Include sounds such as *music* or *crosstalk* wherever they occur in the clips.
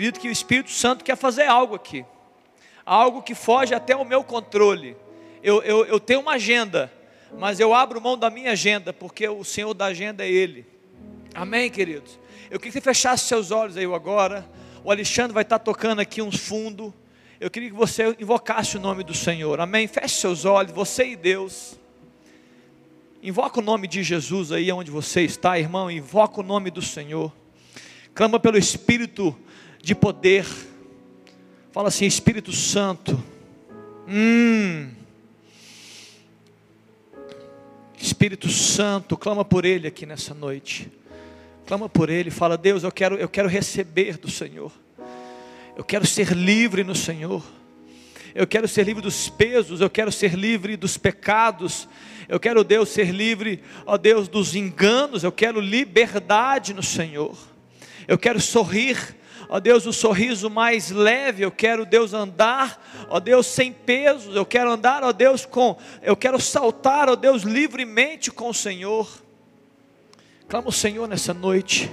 Acredito que o Espírito Santo quer fazer algo aqui, algo que foge até o meu controle. Eu, eu, eu tenho uma agenda, mas eu abro mão da minha agenda, porque o Senhor da agenda é Ele. Amém, queridos? Eu queria que você fechasse seus olhos aí agora. O Alexandre vai estar tocando aqui uns fundos. Eu queria que você invocasse o nome do Senhor. Amém? Feche seus olhos, você e Deus. Invoca o nome de Jesus aí onde você está, irmão. Invoca o nome do Senhor. Clama pelo Espírito de poder. Fala assim, Espírito Santo. Hum. Espírito Santo, clama por Ele aqui nessa noite. Clama por Ele, fala, Deus, eu quero, eu quero receber do Senhor. Eu quero ser livre no Senhor. Eu quero ser livre dos pesos, eu quero ser livre dos pecados. Eu quero, Deus, ser livre, ó Deus, dos enganos. Eu quero liberdade no Senhor. Eu quero sorrir ó Deus, o sorriso mais leve, eu quero, Deus, andar, ó Deus, sem pesos, eu quero andar, ó Deus, com, eu quero saltar, ó Deus, livremente com o Senhor. Clama o Senhor nessa noite.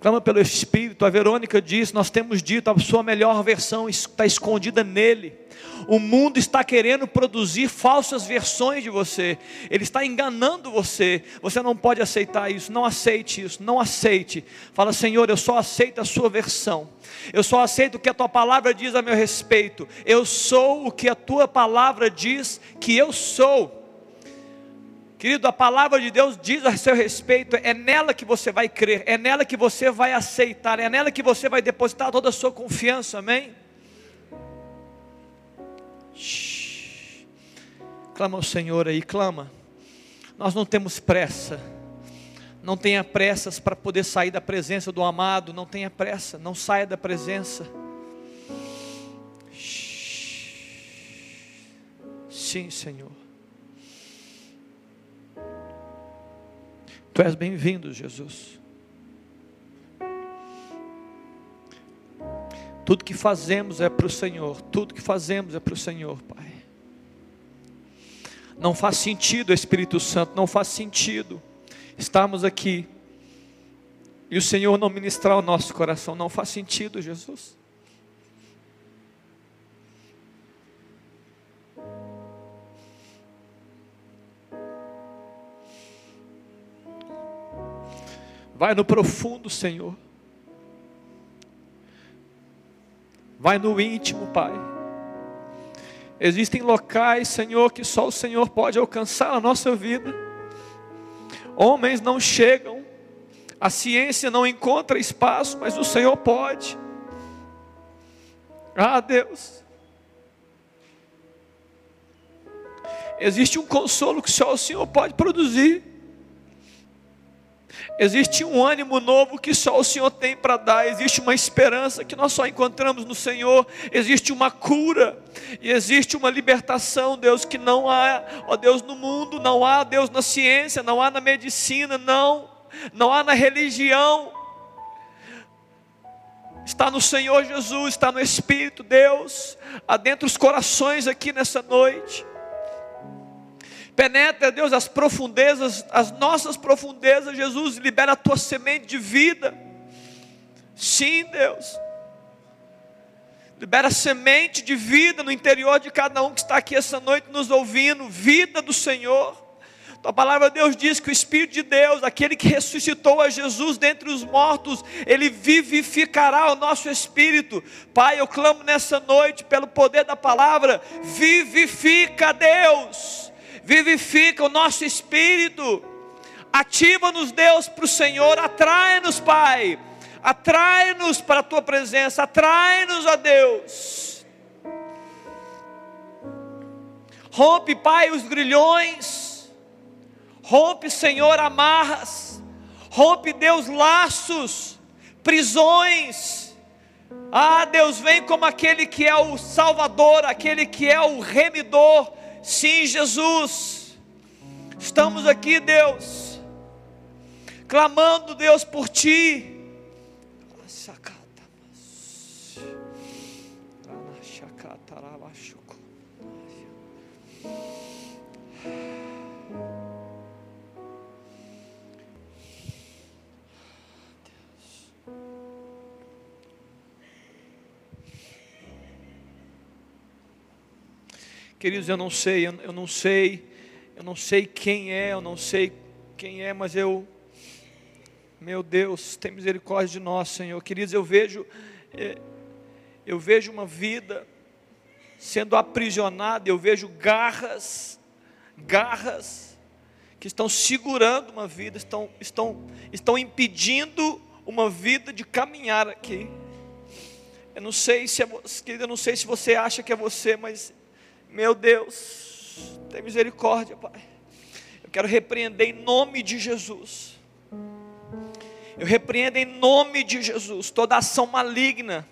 Clama pelo Espírito. A Verônica diz: Nós temos dito, a sua melhor versão está escondida nele. O mundo está querendo produzir falsas versões de você, ele está enganando você. Você não pode aceitar isso, não aceite isso, não aceite. Fala, Senhor, eu só aceito a sua versão. Eu só aceito o que a tua palavra diz a meu respeito. Eu sou o que a tua palavra diz que eu sou. Querido, a palavra de Deus diz a seu respeito, é nela que você vai crer, é nela que você vai aceitar, é nela que você vai depositar toda a sua confiança, amém? Shhh. Clama ao Senhor aí, clama. Nós não temos pressa, não tenha pressas para poder sair da presença do amado, não tenha pressa, não saia da presença. Sim, Senhor. Tu és bem-vindo, Jesus. Tudo que fazemos é para o Senhor, tudo que fazemos é para o Senhor, Pai. Não faz sentido, Espírito Santo, não faz sentido estarmos aqui e o Senhor não ministrar o nosso coração, não faz sentido, Jesus. Vai no profundo, Senhor. Vai no íntimo, Pai. Existem locais, Senhor, que só o Senhor pode alcançar a nossa vida. Homens não chegam, a ciência não encontra espaço, mas o Senhor pode. Ah, Deus. Existe um consolo que só o Senhor pode produzir. Existe um ânimo novo que só o Senhor tem para dar, existe uma esperança que nós só encontramos no Senhor, existe uma cura, e existe uma libertação, Deus, que não há, ó Deus, no mundo, não há, Deus, na ciência, não há na medicina, não, não há na religião, está no Senhor Jesus, está no Espírito, Deus, adentra os corações aqui nessa noite. Penetra, Deus, as profundezas, as nossas profundezas, Jesus, libera a tua semente de vida. Sim, Deus. Libera semente de vida no interior de cada um que está aqui essa noite nos ouvindo, vida do Senhor. Tua palavra, Deus, diz que o Espírito de Deus, aquele que ressuscitou a Jesus dentre os mortos, ele vivificará o nosso espírito. Pai, eu clamo nessa noite, pelo poder da palavra, vivifica, Deus vivifica o nosso espírito, ativa-nos, Deus, para o Senhor, atrai-nos, Pai, atrai-nos para a tua presença, atrai-nos a Deus. Rompe, Pai, os grilhões, rompe, Senhor, amarras, rompe, Deus, laços, prisões. Ah, Deus, vem como aquele que é o Salvador, aquele que é o remidor, Sim, Jesus, estamos aqui, Deus, clamando, Deus, por Ti. Queridos, eu não sei, eu, eu não sei, eu não sei quem é, eu não sei quem é, mas eu, meu Deus, tem misericórdia de nós, Senhor. Queridos, eu vejo, é, eu vejo uma vida sendo aprisionada, eu vejo garras, garras que estão segurando uma vida, estão, estão, estão impedindo uma vida de caminhar aqui. Eu não sei se é, querida, eu não sei se você acha que é você, mas meu Deus, tem misericórdia, Pai. Eu quero repreender em nome de Jesus. Eu repreendo em nome de Jesus toda ação maligna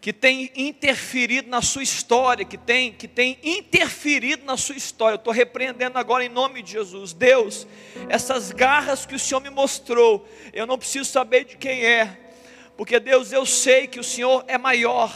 que tem interferido na sua história, que tem, que tem interferido na sua história. Eu estou repreendendo agora em nome de Jesus. Deus, essas garras que o Senhor me mostrou, eu não preciso saber de quem é, porque Deus, eu sei que o Senhor é maior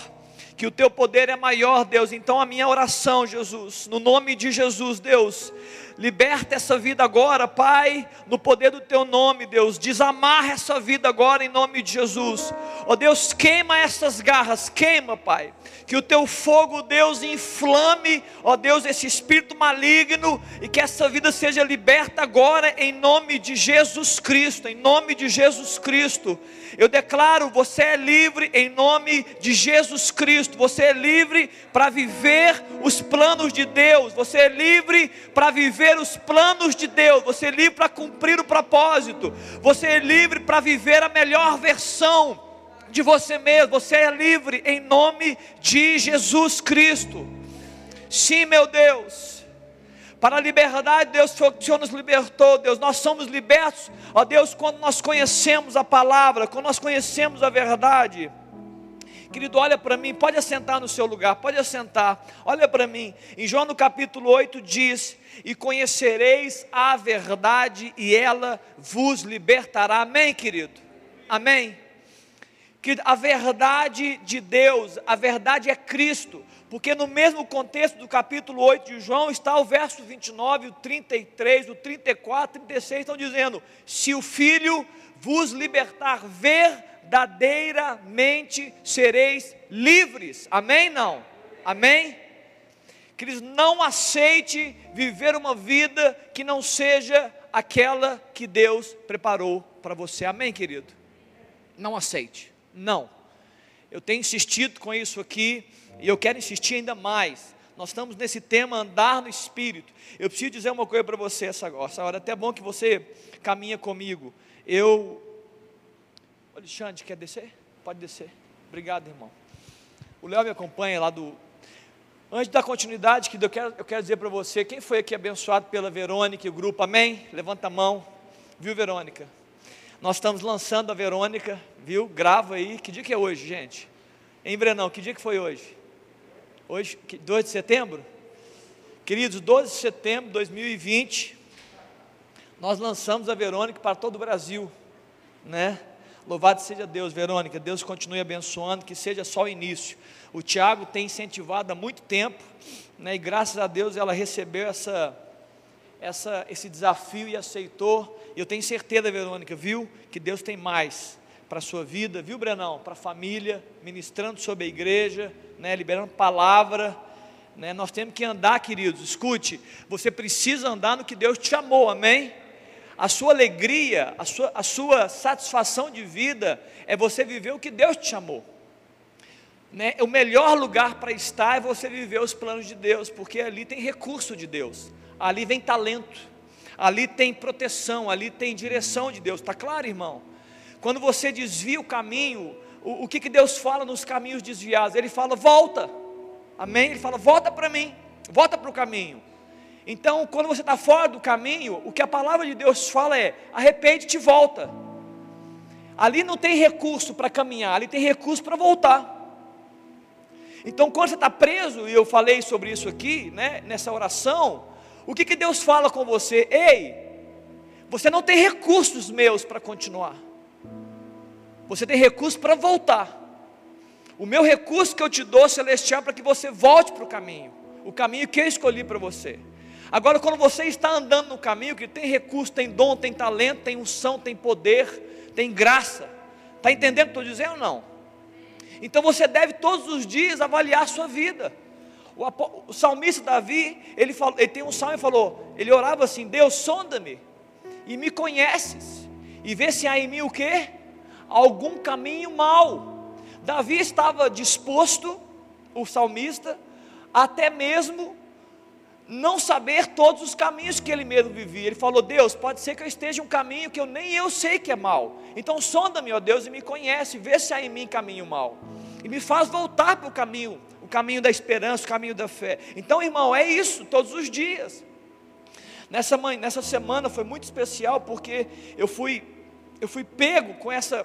que o teu poder é maior, Deus. Então a minha oração, Jesus, no nome de Jesus, Deus, liberta essa vida agora, Pai, no poder do teu nome, Deus. Desamarra essa vida agora em nome de Jesus. Ó oh, Deus, queima essas garras, queima, Pai. Que o teu fogo, Deus, inflame, ó oh, Deus, esse espírito maligno e que essa vida seja liberta agora em nome de Jesus Cristo, em nome de Jesus Cristo. Eu declaro, você é livre em nome de Jesus Cristo. Você é livre para viver os planos de Deus. Você é livre para viver os planos de Deus. Você é livre para cumprir o propósito. Você é livre para viver a melhor versão de você mesmo. Você é livre em nome de Jesus Cristo. Sim, meu Deus. Para a liberdade, Deus, o Senhor nos libertou, Deus. Nós somos libertos, ó Deus, quando nós conhecemos a palavra, quando nós conhecemos a verdade. Querido, olha para mim, pode assentar no seu lugar, pode assentar. Olha para mim. Em João no capítulo 8 diz: "E conhecereis a verdade e ela vos libertará". Amém, querido. Amém. Que a verdade de Deus, a verdade é Cristo. Porque no mesmo contexto do capítulo 8 de João está o verso 29, o 33, o 34, o 36 estão dizendo: "Se o Filho vos libertar verdadeiramente sereis livres". Amém não? Amém? Queridos, não aceite viver uma vida que não seja aquela que Deus preparou para você. Amém, querido? Não aceite. Não. Eu tenho insistido com isso aqui e eu quero insistir ainda mais. Nós estamos nesse tema andar no Espírito. Eu preciso dizer uma coisa para você essa, essa hora. É até bom que você caminha comigo. Eu. Alexandre, quer descer? Pode descer. Obrigado, irmão. O Léo me acompanha lá do. Antes da continuidade, que eu quero, eu quero dizer para você, quem foi aqui abençoado pela Verônica e o grupo, amém? Levanta a mão, viu, Verônica? Nós estamos lançando a Verônica, viu? Grava aí. Que dia que é hoje, gente? Em Brenão, que dia que foi hoje? Hoje, 2 de setembro? Queridos, 12 de setembro de 2020, nós lançamos a Verônica para todo o Brasil, né? Louvado seja Deus, Verônica, Deus continue abençoando, que seja só o início. O Tiago tem incentivado há muito tempo, né? E graças a Deus ela recebeu essa, essa, esse desafio e aceitou. Eu tenho certeza, Verônica, viu, que Deus tem mais para a sua vida, viu, Brenão? Para a família, ministrando sobre a igreja, né, liberando palavra. Né, nós temos que andar, queridos, escute, você precisa andar no que Deus te chamou, amém? A sua alegria, a sua, a sua satisfação de vida é você viver o que Deus te chamou. Né? O melhor lugar para estar é você viver os planos de Deus, porque ali tem recurso de Deus, ali vem talento, ali tem proteção, ali tem direção de Deus, está claro, irmão? Quando você desvia o caminho, o, o que, que Deus fala nos caminhos desviados? Ele fala, volta. Amém? Ele fala, volta para mim, volta para o caminho. Então, quando você está fora do caminho, o que a palavra de Deus fala é: arrepende-te e volta. Ali não tem recurso para caminhar, ali tem recurso para voltar. Então, quando você está preso, e eu falei sobre isso aqui, né, nessa oração, o que, que Deus fala com você? Ei, você não tem recursos meus para continuar. Você tem recurso para voltar. O meu recurso que eu te dou, celestial, para que você volte para o caminho. O caminho que eu escolhi para você. Agora, quando você está andando no caminho que tem recurso, tem dom, tem talento, tem unção, tem poder, tem graça. Está entendendo o que estou dizendo ou não? Então você deve todos os dias avaliar a sua vida. O, o salmista Davi, ele, falou, ele tem um salmo e falou, ele orava assim, Deus sonda-me e me conheces, e vê se há em mim o que? Algum caminho mau. Davi estava disposto, o salmista, até mesmo não saber todos os caminhos que ele mesmo vivia. Ele falou: Deus, pode ser que eu esteja um caminho que eu nem eu sei que é mal. Então sonda-me, ó Deus, e me conhece, vê se há em mim caminho mal. E me faz voltar para o caminho, o caminho da esperança, o caminho da fé. Então, irmão, é isso todos os dias. Nessa, nessa semana foi muito especial porque eu fui, eu fui pego com essa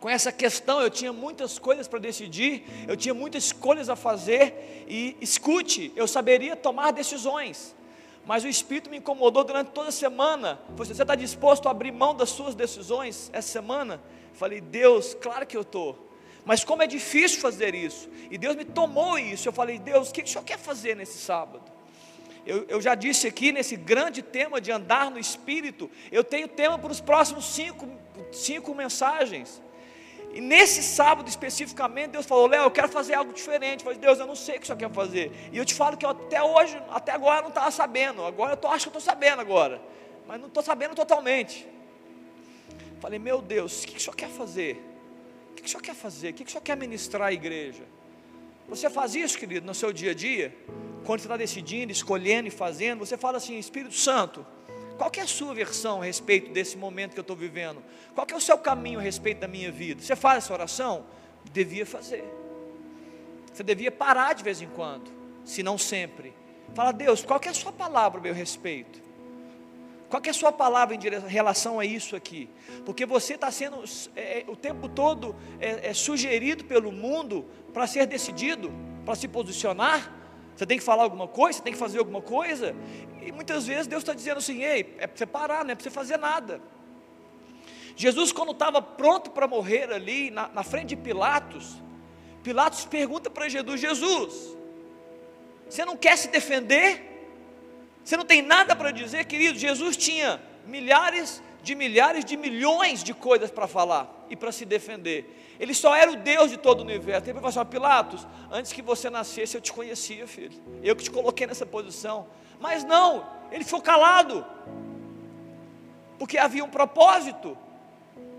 com essa questão, eu tinha muitas coisas para decidir, eu tinha muitas escolhas a fazer, e escute, eu saberia tomar decisões, mas o Espírito me incomodou durante toda a semana. Você está disposto a abrir mão das suas decisões essa semana? Falei, Deus, claro que eu estou. Mas como é difícil fazer isso, e Deus me tomou isso, eu falei, Deus, o que o Senhor quer fazer nesse sábado? Eu, eu, já disse aqui nesse grande tema de andar no Espírito, eu tenho tema para os próximos cinco, cinco mensagens. E nesse sábado especificamente, Deus falou: Léo, eu quero fazer algo diferente. Eu falei, Deus, eu não sei o que senhor quer fazer. E eu te falo que eu até hoje, até agora eu não estava sabendo. Agora eu tô, acho que eu estou sabendo agora. Mas não estou sabendo totalmente. Falei, meu Deus, o que, que o senhor quer fazer? O que, que o senhor quer fazer? O que, que o senhor quer ministrar à igreja? Você faz isso, querido, no seu dia a dia? Quando você está decidindo, escolhendo e fazendo, você fala assim, Espírito Santo, qual é a sua versão a respeito desse momento que eu estou vivendo? Qual é o seu caminho a respeito da minha vida? Você faz essa oração? Devia fazer. Você devia parar de vez em quando, se não sempre. Fala, Deus, qual é a sua palavra a meu respeito? Qual é a sua palavra em relação a isso aqui? Porque você está sendo é, é, o tempo todo é, é sugerido pelo mundo para ser decidido, para se posicionar. Você tem que falar alguma coisa, você tem que fazer alguma coisa. E muitas vezes Deus está dizendo assim: ei, é para você parar, não é para você fazer nada. Jesus, quando estava pronto para morrer ali, na, na frente de Pilatos, Pilatos pergunta para Jesus: Jesus, você não quer se defender? Você não tem nada para dizer, querido? Jesus tinha milhares de milhares de milhões de coisas para falar e para se defender. Ele só era o Deus de todo o universo. Ele falou assim: Pilatos, antes que você nascesse eu te conhecia, filho. Eu que te coloquei nessa posição. Mas não, ele ficou calado, porque havia um propósito.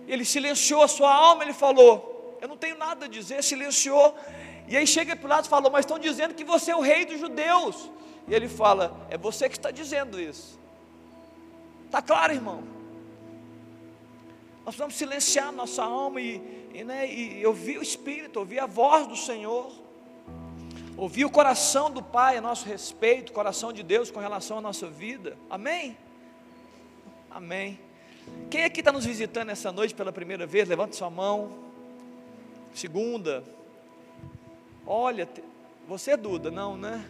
Ele silenciou a sua alma, ele falou: Eu não tenho nada a dizer, silenciou. E aí chega Pilatos e falou: Mas estão dizendo que você é o rei dos judeus. E ele fala: É você que está dizendo isso. Está claro, irmão? Nós precisamos silenciar nossa alma e, e, né, e ouvir o Espírito, ouvir a voz do Senhor. Ouvir o coração do Pai a nosso respeito, o coração de Deus com relação à nossa vida. Amém? Amém. Quem aqui está nos visitando essa noite pela primeira vez? Levante sua mão. Segunda. Olha, você é Duda, não, né?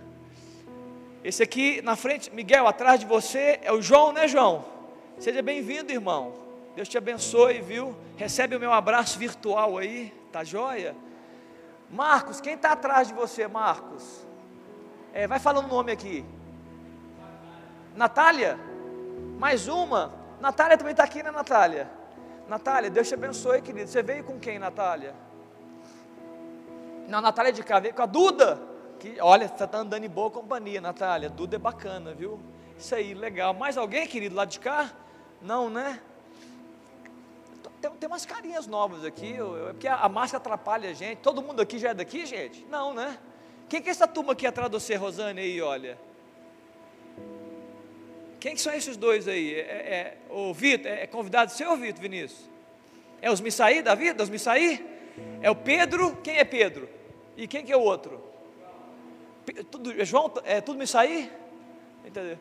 Esse aqui na frente, Miguel, atrás de você é o João, né, João? Seja bem-vindo, irmão. Deus te abençoe, viu? Recebe o meu abraço virtual aí, tá joia? Marcos, quem está atrás de você, Marcos? É, vai falando o nome aqui. Natália? Mais uma? Natália também está aqui, né, Natália? Natália, Deus te abençoe, querido. Você veio com quem, Natália? Não, Natália de cá, veio com a Duda. Que, olha, você está andando em boa companhia, Natália. Duda é bacana, viu? Isso aí, legal. Mais alguém, querido, lá de cá? Não, né? Tem, tem umas carinhas novas aqui, é porque a, a, máscara atrapalha a gente. Todo mundo aqui já é daqui, gente? Não, né? Quem que é essa turma aqui atrás de você, Rosane, aí, olha? Quem que são esses dois aí? É, é, o Vitor, é, é convidado seu, Vitor, Vinícius? É os Missaí da vida, os Missaí? É o Pedro, quem é Pedro? E quem que é o outro? Tudo, é João, é tudo Missaí? Entendeu?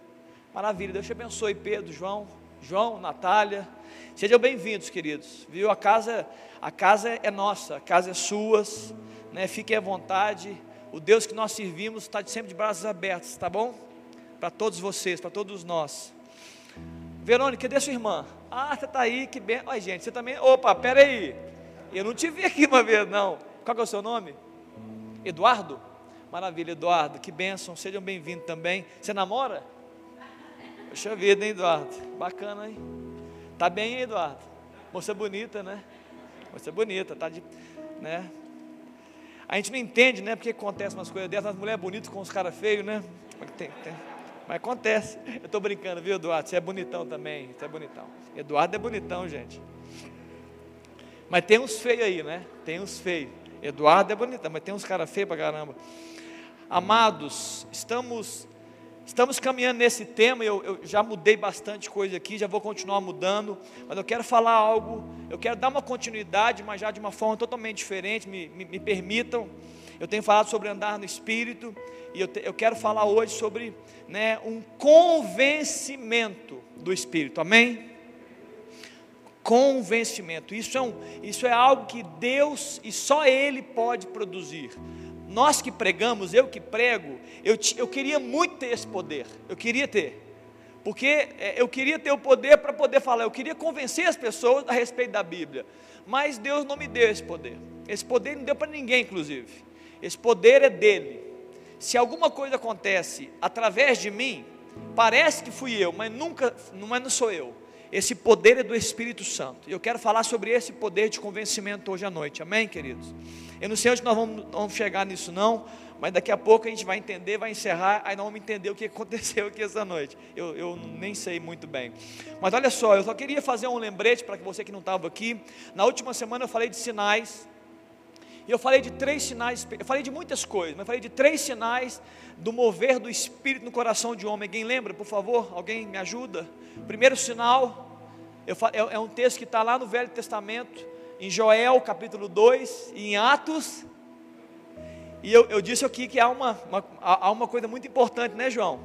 Maravilha, Deus te abençoe, Pedro, João, João, Natália. Sejam bem-vindos, queridos. Viu? A casa, a casa é nossa, a casa é suas, né? Fiquem à vontade. O Deus que nós servimos está sempre de braços abertos, tá bom? Para todos vocês, para todos nós. Verônica, cadê sua irmã? Ah, você está aí, que bem. Oi, gente, você também. Opa, pera aí. Eu não te vi aqui uma vez, não. Qual é o seu nome? Eduardo? Maravilha, Eduardo, que bênção. Sejam bem-vindos também. Você namora? Poxa vida, hein, Eduardo? Bacana, hein? Tá bem, Eduardo? Moça bonita, né? Moça bonita, tá de, né? A gente não entende, né? Porque acontece umas coisas dessas, as mulheres bonitas com os caras feios, né? Tem, tem. Mas acontece. Eu estou brincando, viu, Eduardo? Você é bonitão também. Você é bonitão. Eduardo é bonitão, gente. Mas tem uns feios aí, né? Tem uns feios. Eduardo é bonitão, mas tem uns caras feios pra caramba. Amados, estamos Estamos caminhando nesse tema, eu, eu, já mudei bastante coisa aqui, já vou continuar mudando, mas eu quero falar algo, eu quero dar uma continuidade, mas já de uma forma totalmente diferente, me, me, me permitam. Eu tenho falado sobre andar no Espírito, e eu, te, eu quero falar hoje sobre né, um convencimento do Espírito, amém? Convencimento, isso é, um, isso é algo que Deus e só Ele pode produzir nós que pregamos, eu que prego, eu, eu queria muito ter esse poder, eu queria ter, porque é, eu queria ter o poder para poder falar, eu queria convencer as pessoas a respeito da Bíblia, mas Deus não me deu esse poder, esse poder não deu para ninguém, inclusive, esse poder é dele. Se alguma coisa acontece através de mim, parece que fui eu, mas nunca, mas não sou eu. Esse poder é do Espírito Santo. E eu quero falar sobre esse poder de convencimento hoje à noite. Amém, queridos? Eu não sei onde nós vamos, vamos chegar nisso, não. Mas daqui a pouco a gente vai entender, vai encerrar, aí nós vamos entender o que *laughs* aconteceu aqui essa noite. Eu, eu nem sei muito bem. Mas olha só, eu só queria fazer um lembrete para você que não estava aqui. Na última semana eu falei de sinais. E eu falei de três sinais, eu falei de muitas coisas, mas eu falei de três sinais do mover do Espírito no coração de homem. Alguém lembra, por favor? Alguém me ajuda? Primeiro sinal, eu, é, é um texto que está lá no Velho Testamento, em Joel capítulo 2 e em Atos. E eu, eu disse aqui que há uma, uma, há uma coisa muito importante, né, João?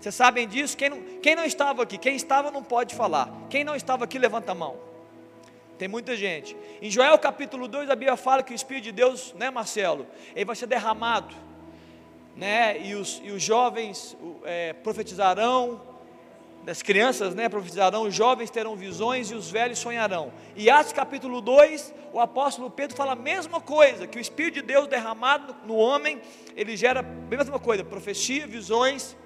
Vocês sabem disso? Quem não, quem não estava aqui? Quem estava não pode falar. Quem não estava aqui, levanta a mão. Tem muita gente. Em Joel capítulo 2, a Bíblia fala que o Espírito de Deus, né, Marcelo? Ele vai ser derramado. Né? E, os, e os jovens é, profetizarão, as crianças né, profetizarão, os jovens terão visões e os velhos sonharão. E Atos capítulo 2, o apóstolo Pedro fala a mesma coisa, que o Espírito de Deus derramado no homem, ele gera a mesma coisa, profecia, visões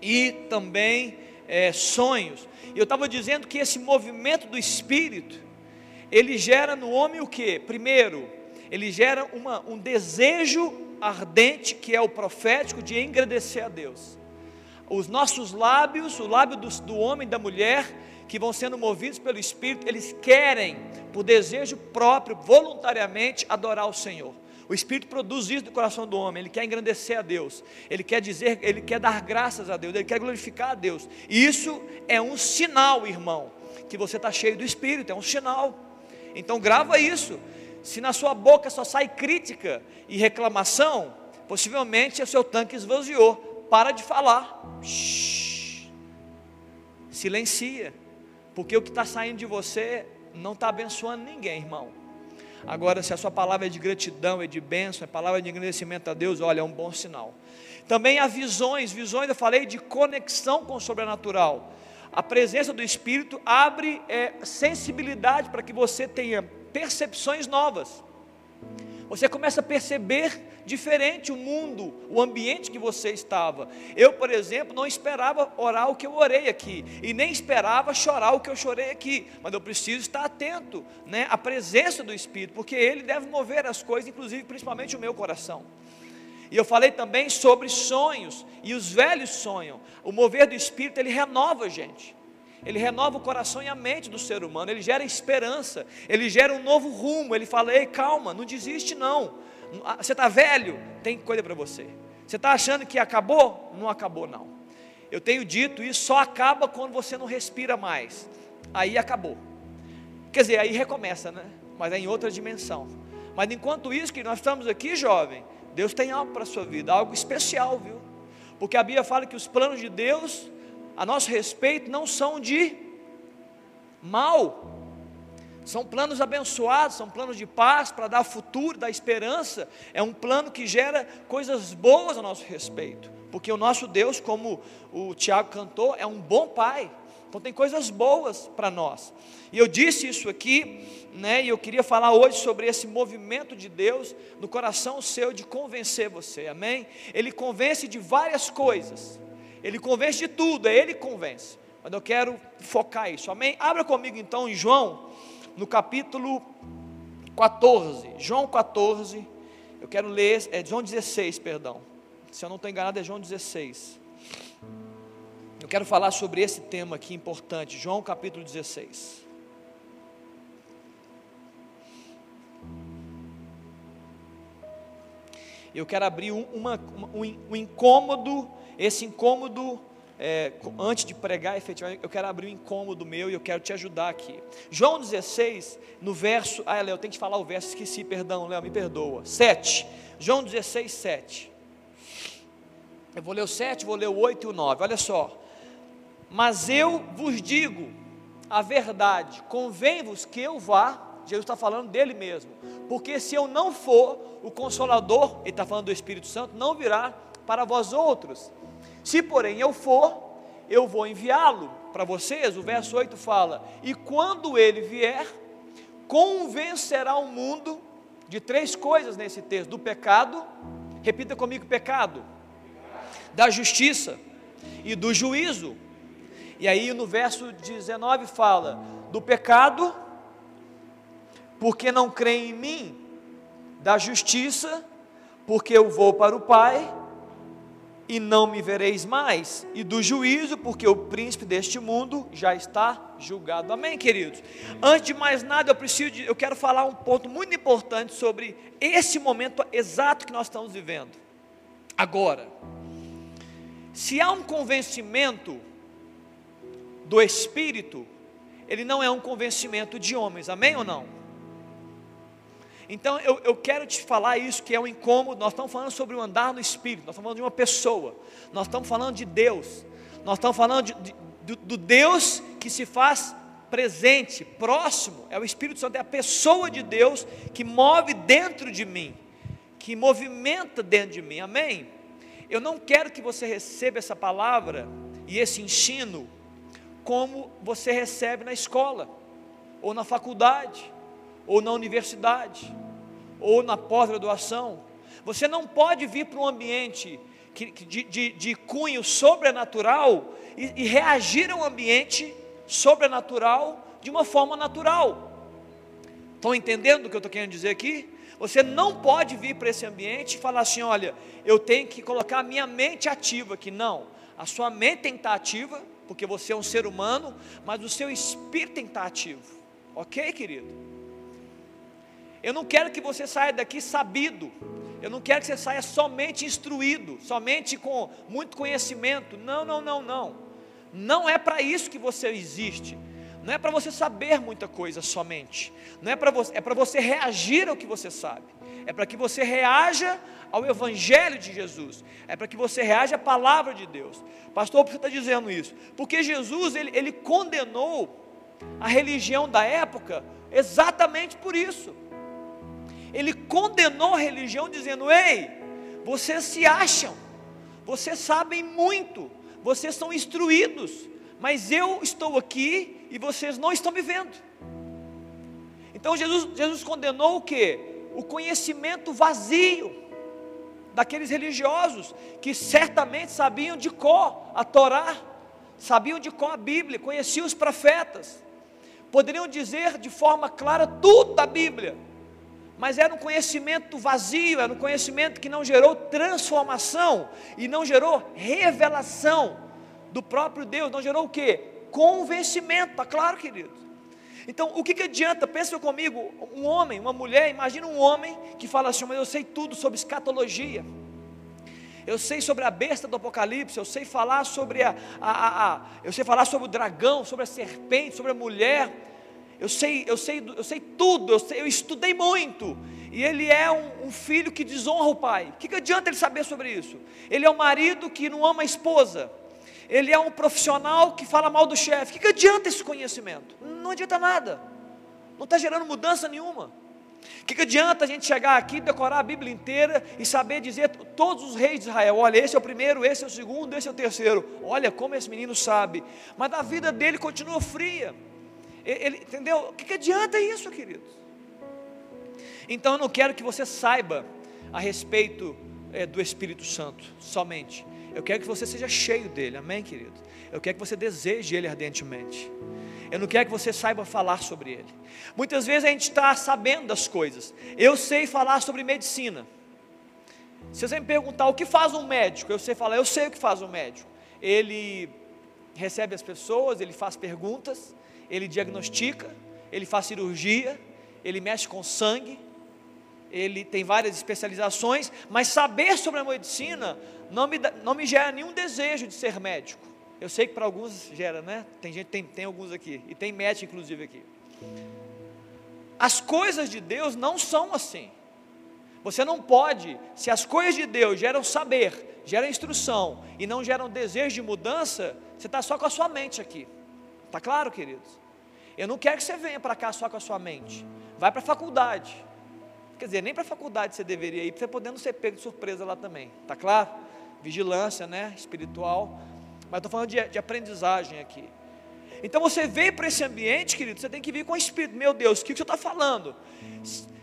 e também é, sonhos. Eu estava dizendo que esse movimento do Espírito, ele gera no homem o que? Primeiro, ele gera uma, um desejo ardente, que é o profético, de engrandecer a Deus. Os nossos lábios, o lábio do, do homem e da mulher, que vão sendo movidos pelo Espírito, eles querem, por desejo próprio, voluntariamente, adorar o Senhor. O Espírito produz isso no coração do homem, ele quer engrandecer a Deus, ele quer dizer, ele quer dar graças a Deus, ele quer glorificar a Deus. E isso é um sinal, irmão, que você está cheio do Espírito, é um sinal. Então grava isso. Se na sua boca só sai crítica e reclamação, possivelmente o seu tanque esvaziou. Para de falar. Silencia. Porque o que está saindo de você não está abençoando ninguém, irmão. Agora, se a sua palavra é de gratidão, é de bênção, é palavra de agradecimento a Deus, olha, é um bom sinal. Também há visões, visões eu falei de conexão com o sobrenatural. A presença do Espírito abre é, sensibilidade para que você tenha percepções novas. Você começa a perceber diferente o mundo, o ambiente que você estava. Eu, por exemplo, não esperava orar o que eu orei aqui, e nem esperava chorar o que eu chorei aqui, mas eu preciso estar atento né, à presença do Espírito, porque Ele deve mover as coisas, inclusive, principalmente o meu coração. E eu falei também sobre sonhos, e os velhos sonham. O mover do Espírito, ele renova a gente. Ele renova o coração e a mente do ser humano, ele gera esperança, ele gera um novo rumo. Ele fala: ei, calma, não desiste não. Ah, você está velho? Tem coisa para você. Você está achando que acabou? Não acabou, não. Eu tenho dito isso, só acaba quando você não respira mais. Aí acabou. Quer dizer, aí recomeça, né? Mas é em outra dimensão. Mas enquanto isso que nós estamos aqui, jovem, Deus tem algo para a sua vida, algo especial, viu? Porque a Bíblia fala que os planos de Deus a nosso respeito não são de mal, são planos abençoados, são planos de paz para dar futuro, dar esperança. É um plano que gera coisas boas a nosso respeito, porque o nosso Deus, como o Tiago cantou, é um bom Pai. Então tem coisas boas para nós. E eu disse isso aqui, né? E eu queria falar hoje sobre esse movimento de Deus no coração seu de convencer você. Amém? Ele convence de várias coisas. Ele convence de tudo, é Ele que convence. Mas eu quero focar isso, amém? Abra comigo então em João, no capítulo 14, João 14, eu quero ler, é João 16, perdão. Se eu não estou enganado, é João 16. Eu quero falar sobre esse tema aqui importante, João capítulo 16. Eu quero abrir uma, um, um incômodo, esse incômodo é, antes de pregar efetivamente, eu quero abrir um incômodo meu e eu quero te ajudar aqui. João 16, no verso. Ah, Léo, eu tenho que falar o verso, esqueci, perdão, Léo, me perdoa. 7. João 16, 7. Eu vou ler o 7, vou ler o 8 e o 9. Olha só. Mas eu vos digo a verdade, convém-vos que eu vá. Jesus está falando dele mesmo, porque se eu não for, o Consolador, ele está falando do Espírito Santo, não virá para vós outros. Se, porém, eu for, eu vou enviá-lo para vocês. O verso 8 fala: E quando ele vier, convencerá o mundo de três coisas nesse texto: do pecado, repita comigo: pecado, da justiça e do juízo. E aí no verso 19 fala: do pecado, porque não creem em mim, da justiça, porque eu vou para o Pai e não me vereis mais, e do juízo, porque o príncipe deste mundo já está julgado. Amém, queridos? Antes de mais nada, eu preciso de, eu quero falar um ponto muito importante sobre esse momento exato que nós estamos vivendo. Agora, se há um convencimento do espírito, ele não é um convencimento de homens. Amém ou não? Então eu, eu quero te falar isso que é um incômodo. Nós estamos falando sobre o andar no Espírito, nós estamos falando de uma pessoa, nós estamos falando de Deus, nós estamos falando de, de, do, do Deus que se faz presente, próximo, é o Espírito Santo, é a pessoa de Deus que move dentro de mim, que movimenta dentro de mim, amém? Eu não quero que você receba essa palavra e esse ensino como você recebe na escola, ou na faculdade, ou na universidade, ou na pós-graduação. Você não pode vir para um ambiente de, de, de cunho sobrenatural e, e reagir a um ambiente sobrenatural de uma forma natural. Estão entendendo o que eu estou querendo dizer aqui? Você não pode vir para esse ambiente e falar assim: olha, eu tenho que colocar a minha mente ativa aqui. Não, a sua mente tem que estar ativa, porque você é um ser humano, mas o seu espírito tem que estar ativo. Ok, querido? Eu não quero que você saia daqui sabido. Eu não quero que você saia somente instruído, somente com muito conhecimento. Não, não, não, não. Não é para isso que você existe. Não é para você saber muita coisa somente. Não é para você, é para você reagir ao que você sabe. É para que você reaja ao evangelho de Jesus. É para que você reaja à palavra de Deus. Pastor, por que você está dizendo isso? Porque Jesus ele, ele condenou a religião da época exatamente por isso ele condenou a religião, dizendo: Ei, vocês se acham, vocês sabem muito, vocês são instruídos, mas eu estou aqui e vocês não estão me vendo. Então Jesus, Jesus condenou o que? O conhecimento vazio daqueles religiosos que certamente sabiam de cor a Torá, sabiam de cor a Bíblia, conheciam os profetas, poderiam dizer de forma clara tudo da Bíblia, mas era um conhecimento vazio, era um conhecimento que não gerou transformação e não gerou revelação do próprio Deus, não gerou o que? Convencimento, tá claro, querido? Então, o que, que adianta? Pensa comigo, um homem, uma mulher, imagina um homem que fala assim, mas eu sei tudo sobre escatologia, eu sei sobre a besta do Apocalipse, eu sei falar sobre a, a, a, a eu sei falar sobre o dragão, sobre a serpente, sobre a mulher, eu sei, eu sei, eu sei tudo, eu, sei, eu estudei muito. E ele é um, um, filho que desonra o pai. O que, que adianta ele saber sobre isso? Ele é um marido que não ama a esposa. Ele é um profissional que fala mal do chefe. O que, que adianta esse conhecimento? Não adianta nada. Não está gerando mudança nenhuma. O que, que adianta a gente chegar aqui, decorar a Bíblia inteira e saber dizer todos os reis de Israel: olha, esse é o primeiro, esse é o segundo, esse é o terceiro. Olha como esse menino sabe. Mas a vida dele continua fria. Ele, entendeu? O que, que adianta isso, queridos? Então eu não quero que você saiba a respeito é, do Espírito Santo somente. Eu quero que você seja cheio dele, amém, querido? Eu quero que você deseje ele ardentemente. Eu não quero que você saiba falar sobre ele. Muitas vezes a gente está sabendo das coisas. Eu sei falar sobre medicina. Se você me perguntar o que faz um médico, eu sei falar, eu sei o que faz um médico. Ele recebe as pessoas, ele faz perguntas, ele diagnostica, ele faz cirurgia, ele mexe com sangue, ele tem várias especializações, mas saber sobre a medicina não me, não me gera nenhum desejo de ser médico. Eu sei que para alguns gera, né? Tem gente, tem, tem alguns aqui, e tem médico inclusive aqui. As coisas de Deus não são assim. Você não pode, se as coisas de Deus geram saber, geram instrução e não geram desejo de mudança, você está só com a sua mente aqui. Está claro, queridos? Eu não quero que você venha para cá só com a sua mente. Vai para a faculdade. Quer dizer, nem para a faculdade você deveria ir, para você poder não ser pego de surpresa lá também. Está claro? Vigilância, né? Espiritual. Mas estou falando de, de aprendizagem aqui. Então você veio para esse ambiente, querido, você tem que vir com o Espírito. Meu Deus, o que, que você está falando?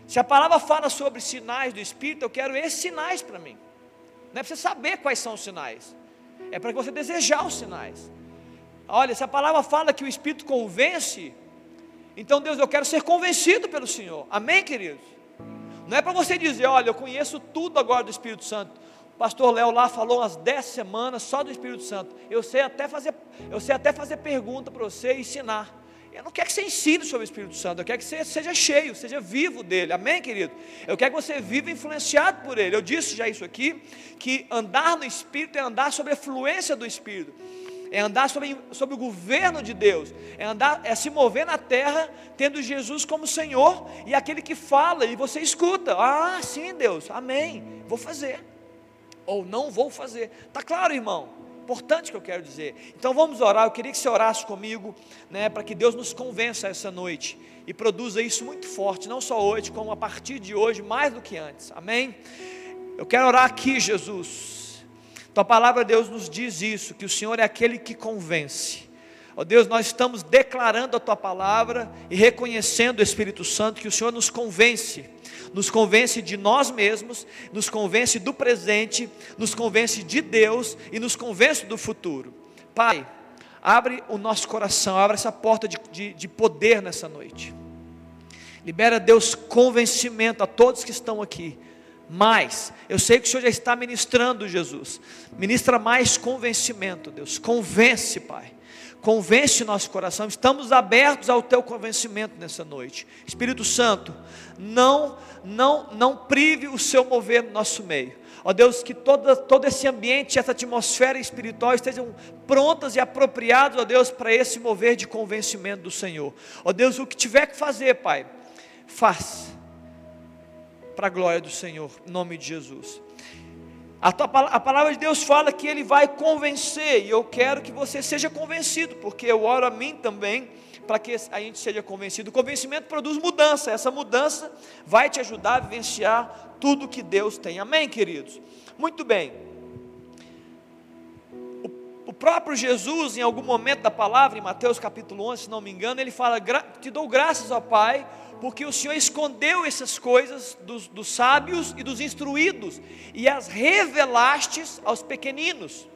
Se a palavra fala sobre sinais do Espírito, eu quero esses sinais para mim. Não é para você saber quais são os sinais, é para você desejar os sinais. Olha, se a palavra fala que o Espírito convence, então Deus, eu quero ser convencido pelo Senhor. Amém, queridos? Não é para você dizer, olha, eu conheço tudo agora do Espírito Santo. O pastor Léo lá falou umas 10 semanas só do Espírito Santo. Eu sei até fazer, eu sei até fazer pergunta para você e ensinar. Eu não quero que você ensine sobre o Espírito Santo, eu quero que você seja cheio, seja vivo dele, amém, querido? Eu quero que você viva influenciado por ele. Eu disse já isso aqui, que andar no Espírito é andar sobre a fluência do Espírito, é andar sobre, sobre o governo de Deus, é andar, é se mover na terra, tendo Jesus como Senhor e aquele que fala e você escuta. Ah, sim, Deus, amém, vou fazer, ou não vou fazer. Está claro, irmão? importante que eu quero dizer. Então vamos orar. Eu queria que você orasse comigo, né, para que Deus nos convença essa noite e produza isso muito forte, não só hoje, como a partir de hoje, mais do que antes. Amém? Eu quero orar aqui, Jesus. Tua palavra, Deus, nos diz isso, que o Senhor é aquele que convence. Ó oh Deus, nós estamos declarando a tua palavra e reconhecendo o Espírito Santo que o Senhor nos convence nos convence de nós mesmos, nos convence do presente, nos convence de Deus e nos convence do futuro. Pai, abre o nosso coração, abre essa porta de, de, de poder nessa noite. Libera, Deus, convencimento a todos que estão aqui. Mais, eu sei que o Senhor já está ministrando, Jesus. Ministra mais convencimento, Deus. Convence, Pai convence nosso coração, estamos abertos ao teu convencimento nessa noite. Espírito Santo, não, não, não prive o seu mover no nosso meio. Ó Deus, que todo, todo esse ambiente, essa atmosfera espiritual estejam prontas e apropriadas, ó Deus, para esse mover de convencimento do Senhor. Ó Deus, o que tiver que fazer, Pai, faz para a glória do Senhor, em nome de Jesus. A, tua, a palavra de Deus fala que Ele vai convencer, e eu quero que você seja convencido, porque eu oro a mim também, para que a gente seja convencido. O convencimento produz mudança, essa mudança vai te ajudar a vivenciar tudo que Deus tem. Amém, queridos? Muito bem. Próprio Jesus, em algum momento da palavra, em Mateus capítulo 11, se não me engano, ele fala: Te dou graças ao Pai porque o Senhor escondeu essas coisas dos, dos sábios e dos instruídos, e as revelastes aos pequeninos.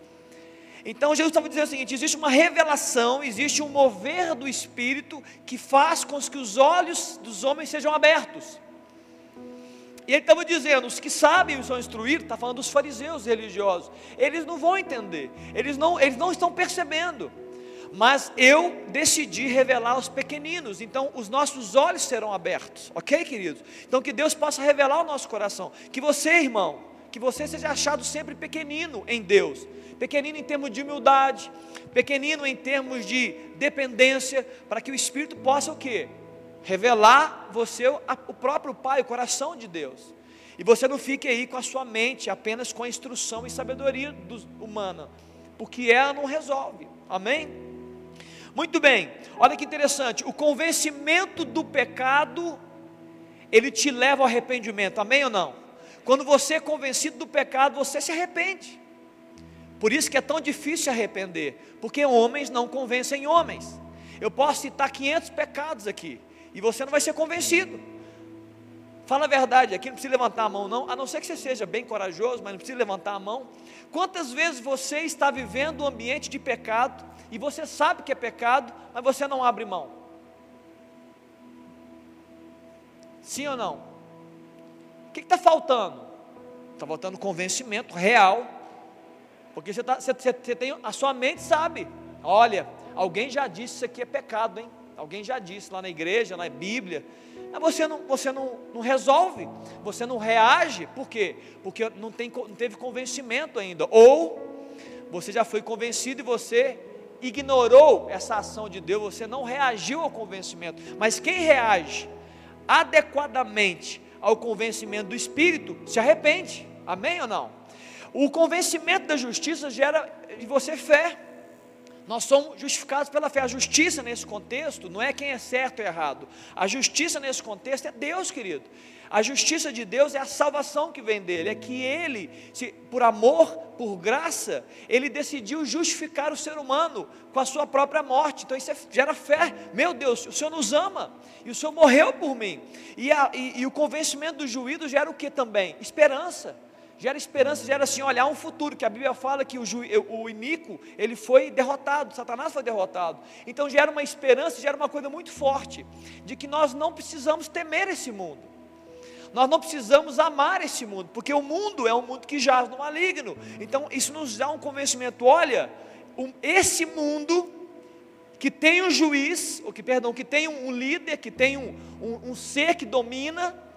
Então Jesus estava dizendo o seguinte: existe uma revelação, existe um mover do Espírito que faz com que os olhos dos homens sejam abertos. E ele estava dizendo: os que sabem e são instruídos, está falando dos fariseus religiosos, eles não vão entender, eles não, eles não estão percebendo mas eu decidi revelar aos pequeninos, então os nossos olhos serão abertos, ok, queridos? Então que Deus possa revelar o nosso coração, que você, irmão, que você seja achado sempre pequenino em Deus, pequenino em termos de humildade, pequenino em termos de dependência, para que o Espírito possa o quê? Revelar você o próprio Pai, o coração de Deus. E você não fique aí com a sua mente apenas com a instrução e sabedoria humana, porque ela não resolve. Amém? Muito bem, olha que interessante, o convencimento do pecado, ele te leva ao arrependimento, amém ou não? Quando você é convencido do pecado, você se arrepende. Por isso que é tão difícil arrepender, porque homens não convencem homens. Eu posso citar 500 pecados aqui, e você não vai ser convencido. fala a verdade aqui, não precisa levantar a mão, não, a não ser que você seja bem corajoso, mas não precisa levantar a mão. Quantas vezes você está vivendo um ambiente de pecado e você sabe que é pecado, mas você não abre mão? Sim ou não? O que está faltando? Está faltando convencimento real. Porque você, tá, você, você tem, a sua mente sabe. Olha, alguém já disse isso aqui é pecado, hein? Alguém já disse lá na igreja, na Bíblia. Mas você não, você não, não resolve, você não reage, por quê? Porque não, tem, não teve convencimento ainda. Ou você já foi convencido e você ignorou essa ação de Deus, você não reagiu ao convencimento. Mas quem reage adequadamente ao convencimento do Espírito se arrepende. Amém ou não? O convencimento da justiça gera de você fé. Nós somos justificados pela fé. A justiça nesse contexto não é quem é certo ou errado. A justiça nesse contexto é Deus, querido. A justiça de Deus é a salvação que vem dele. É que ele, se, por amor, por graça, ele decidiu justificar o ser humano com a sua própria morte. Então isso é, gera fé. Meu Deus, o Senhor nos ama e o Senhor morreu por mim. E, a, e, e o convencimento do juízo gera o que também? Esperança gera esperança, gera assim, olhar um futuro, que a Bíblia fala que o, ju, o ele foi derrotado, Satanás foi derrotado, então gera uma esperança, gera uma coisa muito forte, de que nós não precisamos temer esse mundo, nós não precisamos amar esse mundo, porque o mundo é um mundo que jaz no maligno, então isso nos dá um convencimento, olha, um, esse mundo, que tem um juiz, ou que, perdão, que tem um líder, que tem um, um, um ser que domina,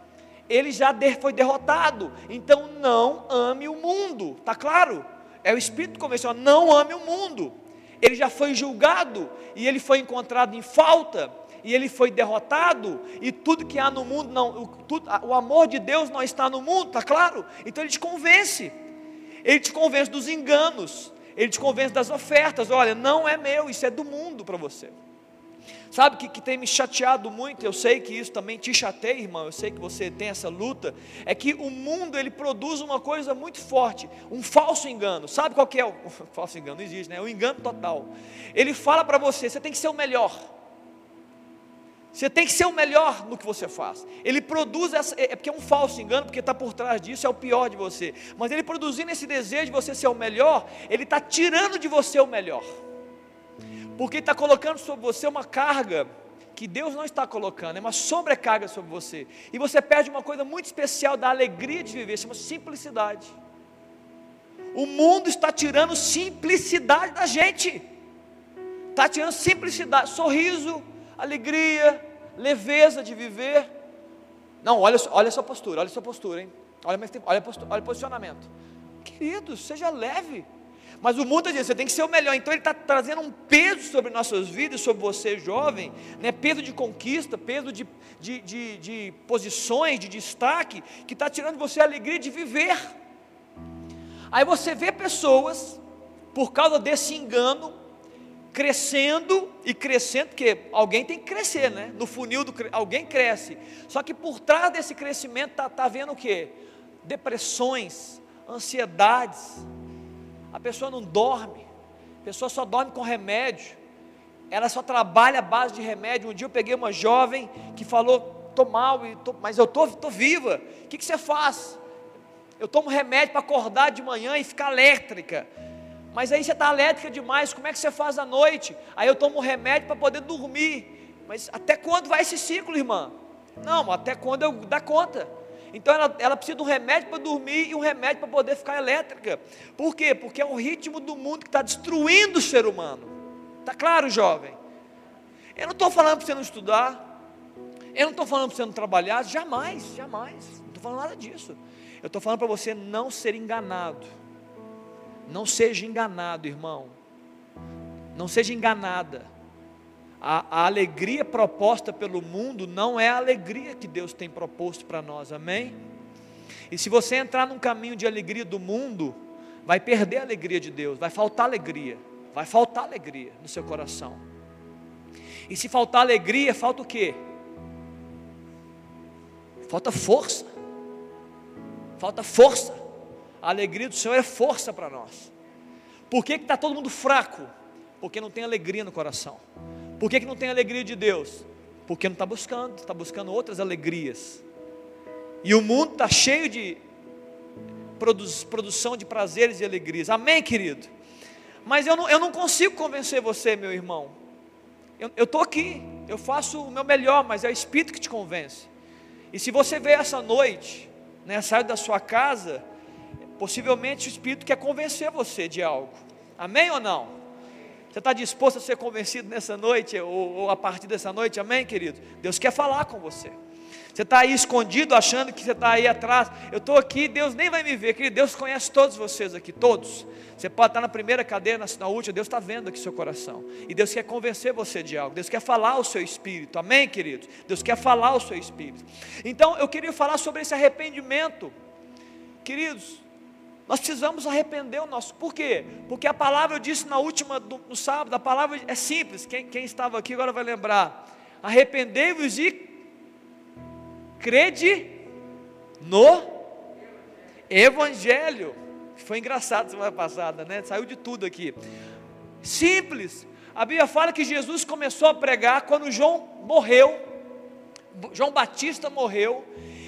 ele já foi derrotado. Então não ame o mundo, tá claro? É o Espírito convencional, não ame o mundo. Ele já foi julgado e ele foi encontrado em falta e ele foi derrotado e tudo que há no mundo não, o, tudo, o amor de Deus não está no mundo, tá claro? Então ele te convence. Ele te convence dos enganos, ele te convence das ofertas. Olha, não é meu, isso é do mundo para você. Sabe o que, que tem me chateado muito? Eu sei que isso também te chateia, irmão. Eu sei que você tem essa luta. É que o mundo ele produz uma coisa muito forte, um falso engano. Sabe qual que é o, *laughs* o falso engano? Não existe, né? O engano total. Ele fala para você: você tem que ser o melhor. Você tem que ser o melhor no que você faz. Ele produz essa, é, é porque é um falso engano, porque está por trás disso, é o pior de você. Mas ele produzindo esse desejo de você ser o melhor, ele está tirando de você o melhor porque está colocando sobre você uma carga que Deus não está colocando, é uma sobrecarga sobre você, e você perde uma coisa muito especial da alegria de viver, chama simplicidade. O mundo está tirando simplicidade da gente, está tirando simplicidade, sorriso, alegria, leveza de viver. Não, olha, olha a sua postura, olha a sua postura, hein? Olha, olha, postura, olha o posicionamento. Querido, seja leve. Mas o mundo está dizendo, você tem que ser o melhor. Então ele está trazendo um peso sobre nossas vidas, sobre você jovem, né? peso de conquista, peso de, de, de, de posições, de destaque, que está tirando você a alegria de viver. Aí você vê pessoas, por causa desse engano, crescendo e crescendo, porque alguém tem que crescer, né? No funil do alguém cresce. Só que por trás desse crescimento está tá vendo o que? Depressões, ansiedades, a pessoa não dorme, a pessoa só dorme com remédio, ela só trabalha à base de remédio. Um dia eu peguei uma jovem que falou: estou mal, mas eu estou tô, tô viva. O que, que você faz? Eu tomo remédio para acordar de manhã e ficar elétrica. Mas aí você está elétrica demais, como é que você faz à noite? Aí eu tomo remédio para poder dormir. Mas até quando vai esse ciclo, irmã? Não, até quando eu dar conta. Então ela, ela precisa de um remédio para dormir e um remédio para poder ficar elétrica. Por quê? Porque é o ritmo do mundo que está destruindo o ser humano. Está claro, jovem? Eu não estou falando para você não estudar. Eu não estou falando para você não trabalhar. Jamais, jamais. Não estou falando nada disso. Eu estou falando para você não ser enganado. Não seja enganado, irmão. Não seja enganada a, a alegria proposta pelo mundo não é a alegria que Deus tem proposto para nós, amém? E se você entrar num caminho de alegria do mundo, vai perder a alegria de Deus, vai faltar alegria, vai faltar alegria no seu coração. E se faltar alegria, falta o quê? Falta força. Falta força. A alegria do Senhor é força para nós. Por que está todo mundo fraco? Porque não tem alegria no coração. Por que, que não tem alegria de Deus? Porque não está buscando, está buscando outras alegrias. E o mundo está cheio de produ produção de prazeres e alegrias. Amém, querido? Mas eu não, eu não consigo convencer você, meu irmão. Eu estou aqui, eu faço o meu melhor, mas é o Espírito que te convence. E se você veio essa noite, né, saiu da sua casa, possivelmente o Espírito quer convencer você de algo. Amém ou não? Você está disposto a ser convencido nessa noite, ou, ou a partir dessa noite, amém, querido? Deus quer falar com você. Você está aí escondido, achando que você está aí atrás. Eu estou aqui, Deus nem vai me ver, querido. Deus conhece todos vocês aqui, todos. Você pode estar na primeira cadeira, na, na última, Deus está vendo aqui seu coração. E Deus quer convencer você de algo. Deus quer falar o seu espírito. Amém, querido? Deus quer falar o seu espírito. Então, eu queria falar sobre esse arrependimento. Queridos, nós precisamos arrepender o nosso. Por quê? Porque a palavra eu disse na última, no sábado, a palavra é simples. Quem, quem estava aqui agora vai lembrar. Arrependei-vos e crede no Evangelho. Foi engraçado semana passada, né? Saiu de tudo aqui. Simples. A Bíblia fala que Jesus começou a pregar quando João morreu. João Batista morreu.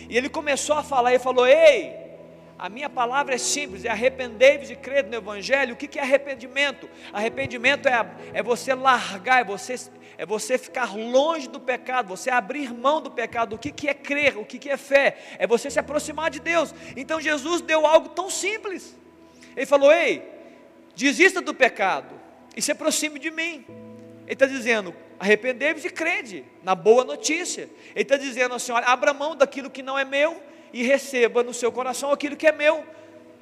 E ele começou a falar e falou: Ei, a minha palavra é simples, é arrependei-vos e crede no Evangelho. O que é arrependimento? Arrependimento é, é você largar, é você é você ficar longe do pecado, você abrir mão do pecado. O que, é crer? O que, que é fé? É você se aproximar de Deus. Então Jesus deu algo tão simples. Ele falou: Ei, desista do pecado e se aproxime de mim. Ele está dizendo: arrependei-vos e crede na boa notícia. Ele está dizendo assim: olha, abra mão daquilo que não é meu e receba no seu coração aquilo que é meu.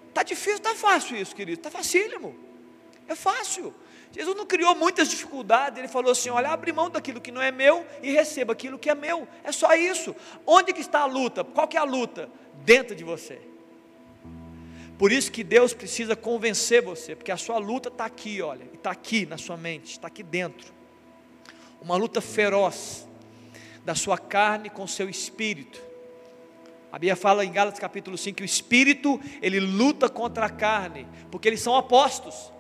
Está difícil, está fácil isso, querido, está facílimo. É fácil. Jesus não criou muitas dificuldades, ele falou assim: olha, abre mão daquilo que não é meu e receba aquilo que é meu. É só isso. Onde que está a luta? Qual que é a luta? Dentro de você. Por isso que Deus precisa convencer você, porque a sua luta está aqui, olha, está aqui na sua mente, está aqui dentro. Uma luta feroz da sua carne com seu espírito. A Bíblia fala em Gálatas capítulo 5 que o espírito ele luta contra a carne, porque eles são opostos.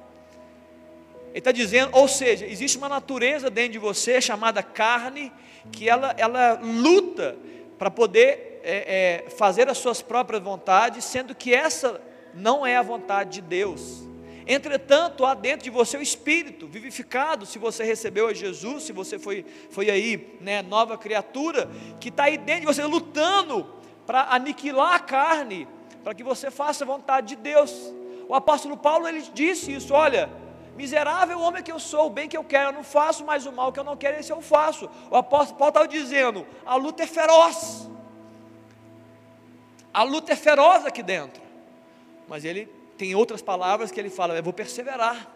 Ele está dizendo, ou seja, existe uma natureza dentro de você chamada carne, que ela, ela luta para poder é, é, fazer as suas próprias vontades, sendo que essa não é a vontade de Deus. Entretanto, há dentro de você o Espírito vivificado, se você recebeu a Jesus, se você foi, foi aí, né, nova criatura, que está aí dentro de você lutando para aniquilar a carne, para que você faça a vontade de Deus. O apóstolo Paulo ele disse isso: olha, Miserável homem que eu sou, o bem que eu quero, eu não faço, mas o mal que eu não quero, esse eu faço. O apóstolo Paulo estava dizendo: a luta é feroz. A luta é feroz aqui dentro. Mas ele tem outras palavras que ele fala: eu vou perseverar.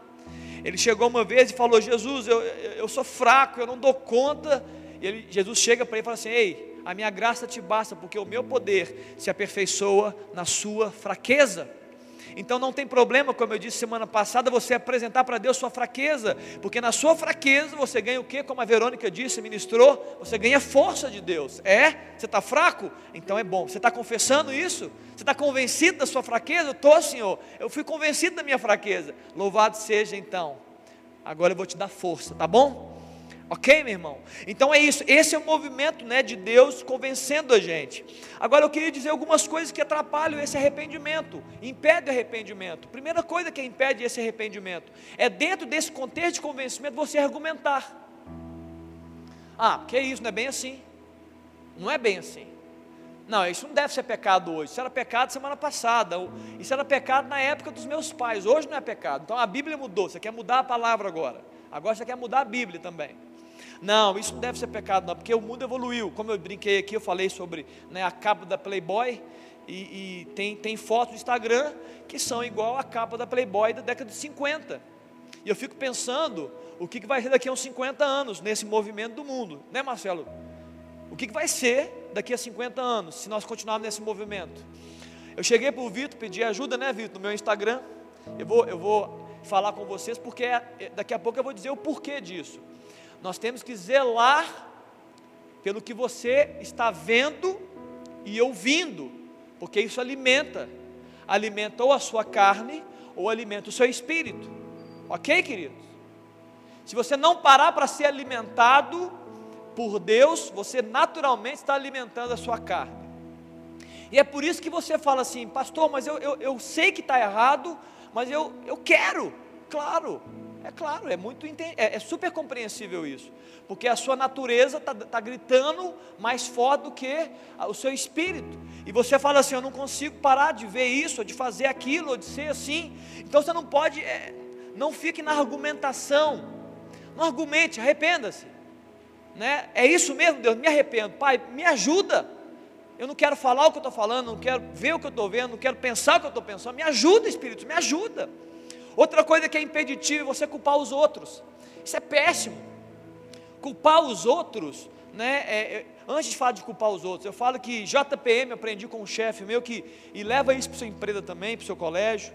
Ele chegou uma vez e falou: Jesus, eu, eu sou fraco, eu não dou conta. E ele, Jesus chega para ele e fala assim: Ei, a minha graça te basta, porque o meu poder se aperfeiçoa na sua fraqueza. Então não tem problema, como eu disse semana passada, você apresentar para Deus sua fraqueza, porque na sua fraqueza você ganha o que? Como a Verônica disse, ministrou, você ganha força de Deus. É? Você está fraco? Então é bom. Você está confessando isso? Você está convencido da sua fraqueza? Eu estou, Senhor. Eu fui convencido da minha fraqueza. Louvado seja então. Agora eu vou te dar força, tá bom? Ok, meu irmão? Então é isso. Esse é o movimento né, de Deus convencendo a gente. Agora eu queria dizer algumas coisas que atrapalham esse arrependimento, impede o arrependimento. Primeira coisa que impede esse arrependimento é dentro desse contexto de convencimento você argumentar. Ah, que isso, não é bem assim. Não é bem assim. Não, isso não deve ser pecado hoje. Isso era pecado semana passada. Isso era pecado na época dos meus pais. Hoje não é pecado. Então a Bíblia mudou. Você quer mudar a palavra agora. Agora você quer mudar a Bíblia também. Não, isso não deve ser pecado, não, porque o mundo evoluiu. Como eu brinquei aqui, eu falei sobre né, a capa da Playboy. E, e tem, tem fotos do Instagram que são igual a capa da Playboy da década de 50. E eu fico pensando o que, que vai ser daqui a uns 50 anos nesse movimento do mundo, né, Marcelo? O que, que vai ser daqui a 50 anos se nós continuarmos nesse movimento? Eu cheguei para o Vitor, pedi ajuda, né, Vitor, no meu Instagram. Eu vou, eu vou falar com vocês porque é, daqui a pouco eu vou dizer o porquê disso. Nós temos que zelar pelo que você está vendo e ouvindo, porque isso alimenta, alimenta ou a sua carne ou alimenta o seu espírito. Ok, queridos? Se você não parar para ser alimentado por Deus, você naturalmente está alimentando a sua carne. E é por isso que você fala assim, pastor, mas eu, eu, eu sei que está errado, mas eu, eu quero. Claro, é claro, é muito é, é super compreensível isso, porque a sua natureza está tá gritando mais forte do que o seu espírito. E você fala assim: eu não consigo parar de ver isso, ou de fazer aquilo, ou de ser assim. Então você não pode, é, não fique na argumentação, não argumente, arrependa-se. Né? É isso mesmo, Deus, me arrependo, Pai, me ajuda. Eu não quero falar o que eu estou falando, não quero ver o que eu estou vendo, não quero pensar o que eu estou pensando. Me ajuda, Espírito, me ajuda. Outra coisa que é impeditivo é você culpar os outros. Isso é péssimo. Culpar os outros, né? É, é, antes de falar de culpar os outros, eu falo que JPM aprendi com um chefe meu que e leva isso para sua empresa também, para o seu colégio.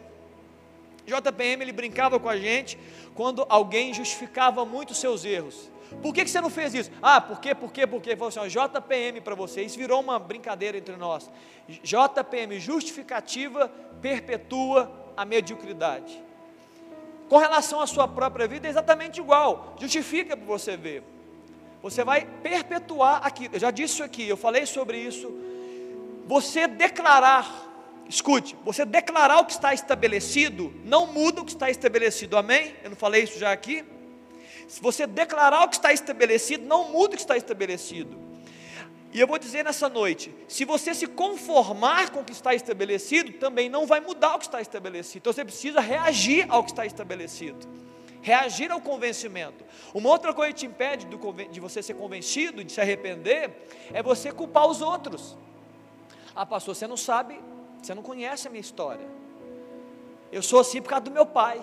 JPM ele brincava com a gente quando alguém justificava muito os seus erros. Por que, que você não fez isso? Ah, por quê, por quê, por quê? Falou assim, ó, JPM para você. Isso virou uma brincadeira entre nós. JPM, justificativa perpetua a mediocridade. Com relação à sua própria vida, é exatamente igual. Justifica para você ver. Você vai perpetuar aqui. Eu já disse isso aqui, eu falei sobre isso. Você declarar, escute, você declarar o que está estabelecido, não muda o que está estabelecido, amém? Eu não falei isso já aqui? Se você declarar o que está estabelecido, não muda o que está estabelecido. E eu vou dizer nessa noite: se você se conformar com o que está estabelecido, também não vai mudar o que está estabelecido. Então você precisa reagir ao que está estabelecido, reagir ao convencimento. Uma outra coisa que te impede de você ser convencido, de se arrepender, é você culpar os outros. Ah, pastor, você não sabe, você não conhece a minha história. Eu sou assim por causa do meu pai.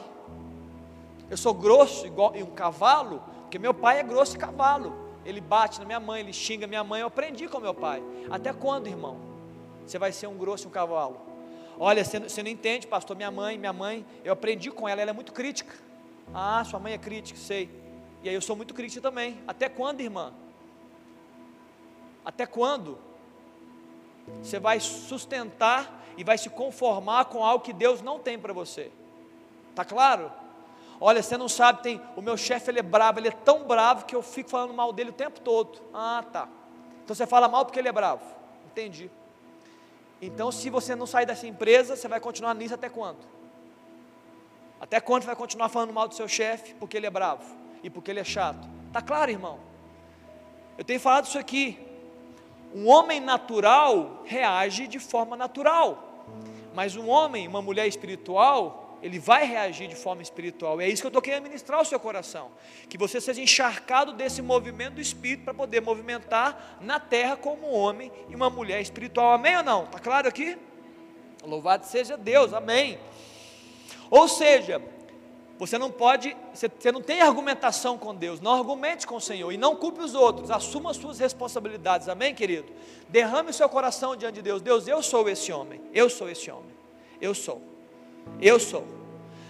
Eu sou grosso igual um cavalo, porque meu pai é grosso e cavalo ele bate na minha mãe, ele xinga minha mãe. Eu aprendi com meu pai. Até quando, irmão? Você vai ser um grosso um cavalo? Olha, você, você não entende, pastor. Minha mãe, minha mãe, eu aprendi com ela, ela é muito crítica. Ah, sua mãe é crítica, sei. E aí eu sou muito crítica também. Até quando, irmã? Até quando? Você vai sustentar e vai se conformar com algo que Deus não tem para você. Tá claro? Olha, você não sabe, tem o meu chefe ele é bravo, ele é tão bravo que eu fico falando mal dele o tempo todo. Ah, tá. Então você fala mal porque ele é bravo. Entendi. Então, se você não sair dessa empresa, você vai continuar nisso até quando? Até quando você vai continuar falando mal do seu chefe porque ele é bravo e porque ele é chato? Tá claro, irmão? Eu tenho falado isso aqui. Um homem natural reage de forma natural, mas um homem, uma mulher espiritual, ele vai reagir de forma espiritual. E é isso que eu estou querendo ministrar ao seu coração. Que você seja encharcado desse movimento do Espírito para poder movimentar na terra como um homem e uma mulher espiritual. Amém ou não? Está claro aqui? Louvado seja Deus, amém. Ou seja, você não pode, você não tem argumentação com Deus, não argumente com o Senhor e não culpe os outros, assuma as suas responsabilidades, amém, querido? Derrame o seu coração diante de Deus. Deus, eu sou esse homem, eu sou esse homem, eu sou. Eu sou.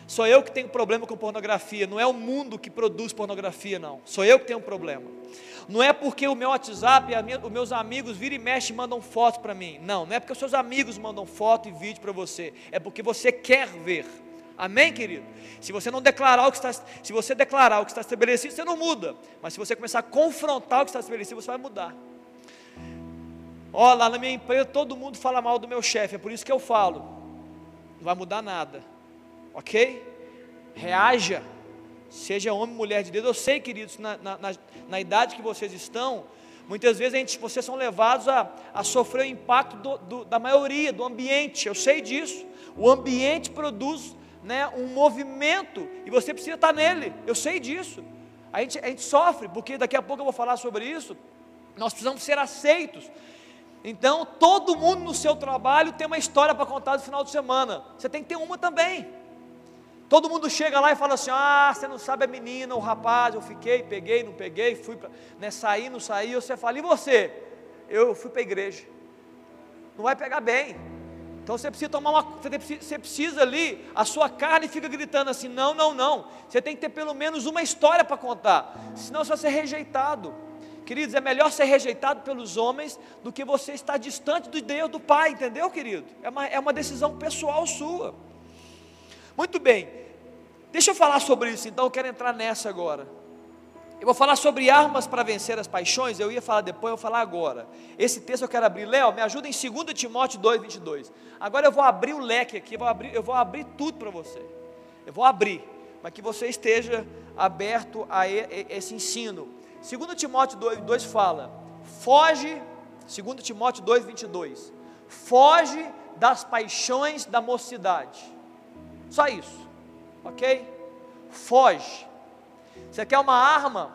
Sou eu que tenho problema com pornografia, não é o mundo que produz pornografia, não. Sou eu que tenho um problema. Não é porque o meu WhatsApp, minha, os meus amigos viram e mexem e mandam foto para mim. Não, não é porque os seus amigos mandam foto e vídeo para você. É porque você quer ver. Amém, querido? Se você não declarar o que está, se você declarar o que está estabelecido, você não muda. Mas se você começar a confrontar o que está estabelecido, você vai mudar. Ó, lá na minha empresa todo mundo fala mal do meu chefe, é por isso que eu falo não vai mudar nada, ok? Reaja, seja homem ou mulher de Deus. Eu sei, queridos, na, na, na, na idade que vocês estão, muitas vezes a gente, vocês são levados a, a sofrer o impacto do, do, da maioria, do ambiente, eu sei disso. O ambiente produz né, um movimento e você precisa estar nele, eu sei disso. A gente, a gente sofre, porque daqui a pouco eu vou falar sobre isso. Nós precisamos ser aceitos. Então, todo mundo no seu trabalho tem uma história para contar no final de semana. Você tem que ter uma também. Todo mundo chega lá e fala assim: Ah, você não sabe a menina, o rapaz, eu fiquei, peguei, não peguei, fui, pra, né, saí, não saí. Você fala: E você? Eu fui para a igreja. Não vai pegar bem. Então você precisa tomar uma. Você precisa ali, a sua carne fica gritando assim: Não, não, não. Você tem que ter pelo menos uma história para contar. Senão você vai ser rejeitado. Queridos, é melhor ser rejeitado pelos homens do que você estar distante do Deus do Pai, entendeu, querido? É uma, é uma decisão pessoal sua. Muito bem, deixa eu falar sobre isso, então eu quero entrar nessa agora. Eu vou falar sobre armas para vencer as paixões, eu ia falar depois, eu vou falar agora. Esse texto eu quero abrir. Léo, me ajuda em 2 Timóteo 2, 22. Agora eu vou abrir o leque aqui, eu vou abrir, eu vou abrir tudo para você. Eu vou abrir, para que você esteja aberto a esse ensino. 2 Timóteo 2, 2 fala: foge, 2 Timóteo 2, 22. Foge das paixões da mocidade. Só isso, ok? Foge você quer uma arma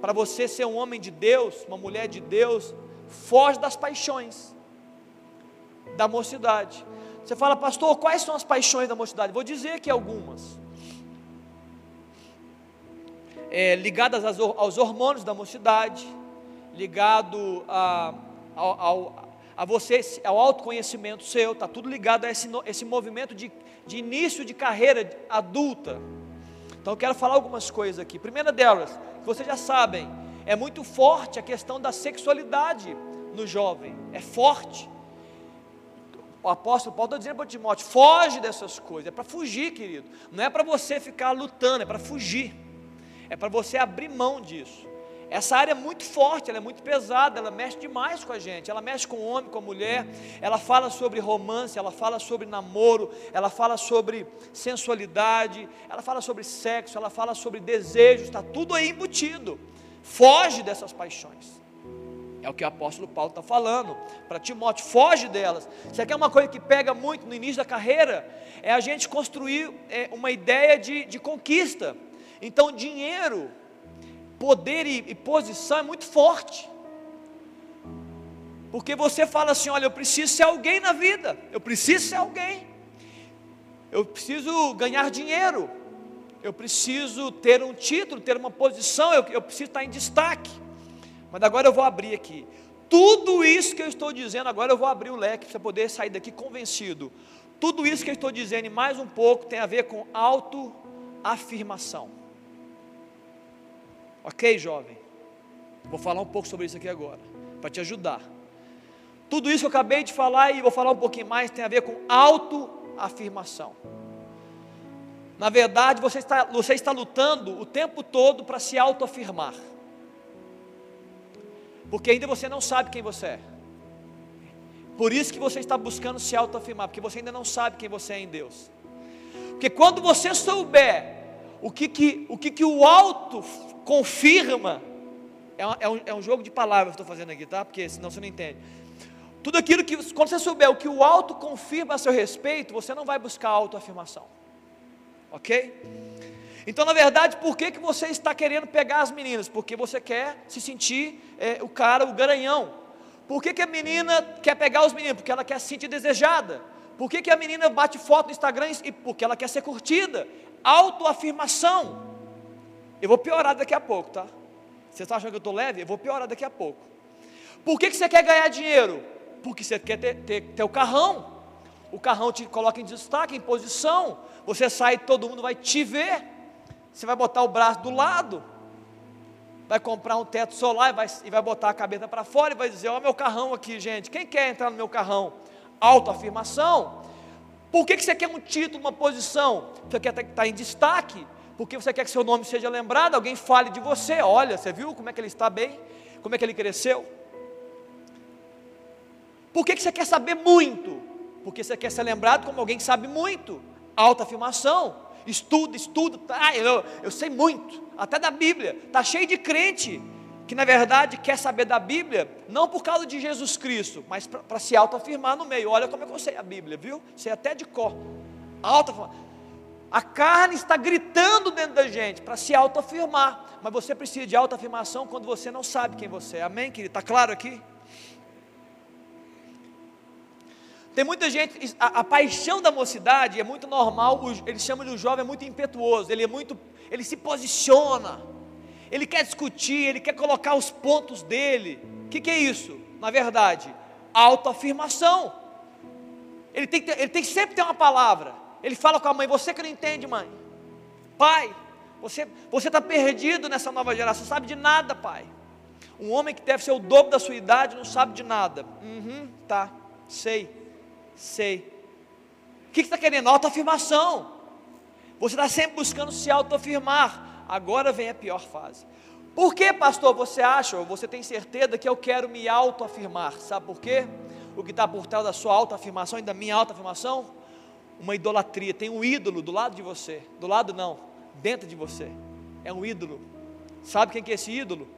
para você ser um homem de Deus, uma mulher de Deus? Foge das paixões da mocidade. Você fala, pastor, quais são as paixões da mocidade? Vou dizer aqui algumas. É, ligadas aos hormônios da mocidade, ligado a, ao, ao, a você, ao autoconhecimento seu, está tudo ligado a esse, esse movimento de, de início de carreira adulta. Então eu quero falar algumas coisas aqui. Primeira delas, que vocês já sabem, é muito forte a questão da sexualidade no jovem. É forte. O apóstolo Paulo está dizendo para Timóteo: foge dessas coisas. É para fugir, querido. Não é para você ficar lutando, é para fugir. É para você abrir mão disso. Essa área é muito forte, ela é muito pesada, ela mexe demais com a gente. Ela mexe com o homem, com a mulher. Ela fala sobre romance, ela fala sobre namoro, ela fala sobre sensualidade, ela fala sobre sexo, ela fala sobre desejos, está tudo aí embutido. Foge dessas paixões. É o que o apóstolo Paulo está falando para Timóteo, foge delas. Você quer uma coisa que pega muito no início da carreira? É a gente construir é, uma ideia de, de conquista. Então, dinheiro poder e, e posição é muito forte. Porque você fala assim: olha, eu preciso ser alguém na vida, eu preciso ser alguém, eu preciso ganhar dinheiro, eu preciso ter um título, ter uma posição, eu, eu preciso estar em destaque. Mas agora eu vou abrir aqui. Tudo isso que eu estou dizendo, agora eu vou abrir o leque para poder sair daqui convencido. Tudo isso que eu estou dizendo e mais um pouco tem a ver com autoafirmação. Ok, jovem? Vou falar um pouco sobre isso aqui agora, para te ajudar. Tudo isso que eu acabei de falar e vou falar um pouquinho mais tem a ver com autoafirmação. Na verdade, você está, você está lutando o tempo todo para se autoafirmar. Porque ainda você não sabe quem você é. Por isso que você está buscando se autoafirmar, porque você ainda não sabe quem você é em Deus. Porque quando você souber o que, que, o, que, que o alto confirma. É, é, um, é um jogo de palavras que estou fazendo aqui, tá? Porque senão você não entende. Tudo aquilo que, quando você souber o que o alto confirma a seu respeito, você não vai buscar autoafirmação. Ok? Então, na verdade, por que, que você está querendo pegar as meninas? Porque você quer se sentir é, o cara, o garanhão. Por que, que a menina quer pegar os meninos? Porque ela quer se sentir desejada. Por que, que a menina bate foto no Instagram? Porque ela quer ser curtida. Autoafirmação. Eu vou piorar daqui a pouco, tá? Você está achando que eu estou leve? Eu vou piorar daqui a pouco. Por que, que você quer ganhar dinheiro? Porque você quer ter, ter, ter o carrão. O carrão te coloca em destaque, em posição. Você sai, todo mundo vai te ver. Você vai botar o braço do lado. Vai comprar um teto solar e vai, e vai botar a cabeça para fora e vai dizer: Ó, meu carrão aqui, gente. Quem quer entrar no meu carrão? Autoafirmação. Por que, que você quer um título, uma posição? Você quer estar tá em destaque porque você quer que seu nome seja lembrado, alguém fale de você, olha, você viu como é que ele está bem, como é que ele cresceu. Por que, que você quer saber muito? Porque você quer ser lembrado como alguém que sabe muito, alta afirmação, estuda, estuda, tá, eu, eu sei muito, até da Bíblia, está cheio de crente que na verdade quer saber da Bíblia, não por causa de Jesus Cristo, mas para se autoafirmar no meio. Olha como é que eu sei a Bíblia, viu? Sei até de cor. Autoafirmação. A carne está gritando dentro da gente para se autoafirmar, mas você precisa de autoafirmação quando você não sabe quem você é. Amém, querido? Está claro aqui? Tem muita gente, a, a, paixão da mocidade é muito normal, eles chamam de um jovem muito impetuoso, ele é muito, ele se posiciona, ele quer discutir, ele quer colocar os pontos dele. O que, que é isso? Na verdade, autoafirmação. Ele tem, que ter, ele tem que sempre ter uma palavra. Ele fala com a mãe: Você que não entende, mãe. Pai, você está perdido nessa nova geração, sabe de nada, pai. Um homem que deve ser o dobro da sua idade não sabe de nada. Uhum, tá, sei, sei. O que, você está querendo? Autoafirmação. Você está sempre buscando se autoafirmar. agora vem a pior fase. Por que, pastor, você acha, ou você tem certeza que eu quero me autoafirmar? Sabe por quê? O que está por trás da sua autoafirmação e da minha autoafirmação? Uma idolatria. Tem um ídolo do lado de você. Do lado não, dentro de você. É um ídolo. Sabe quem que é esse ídolo?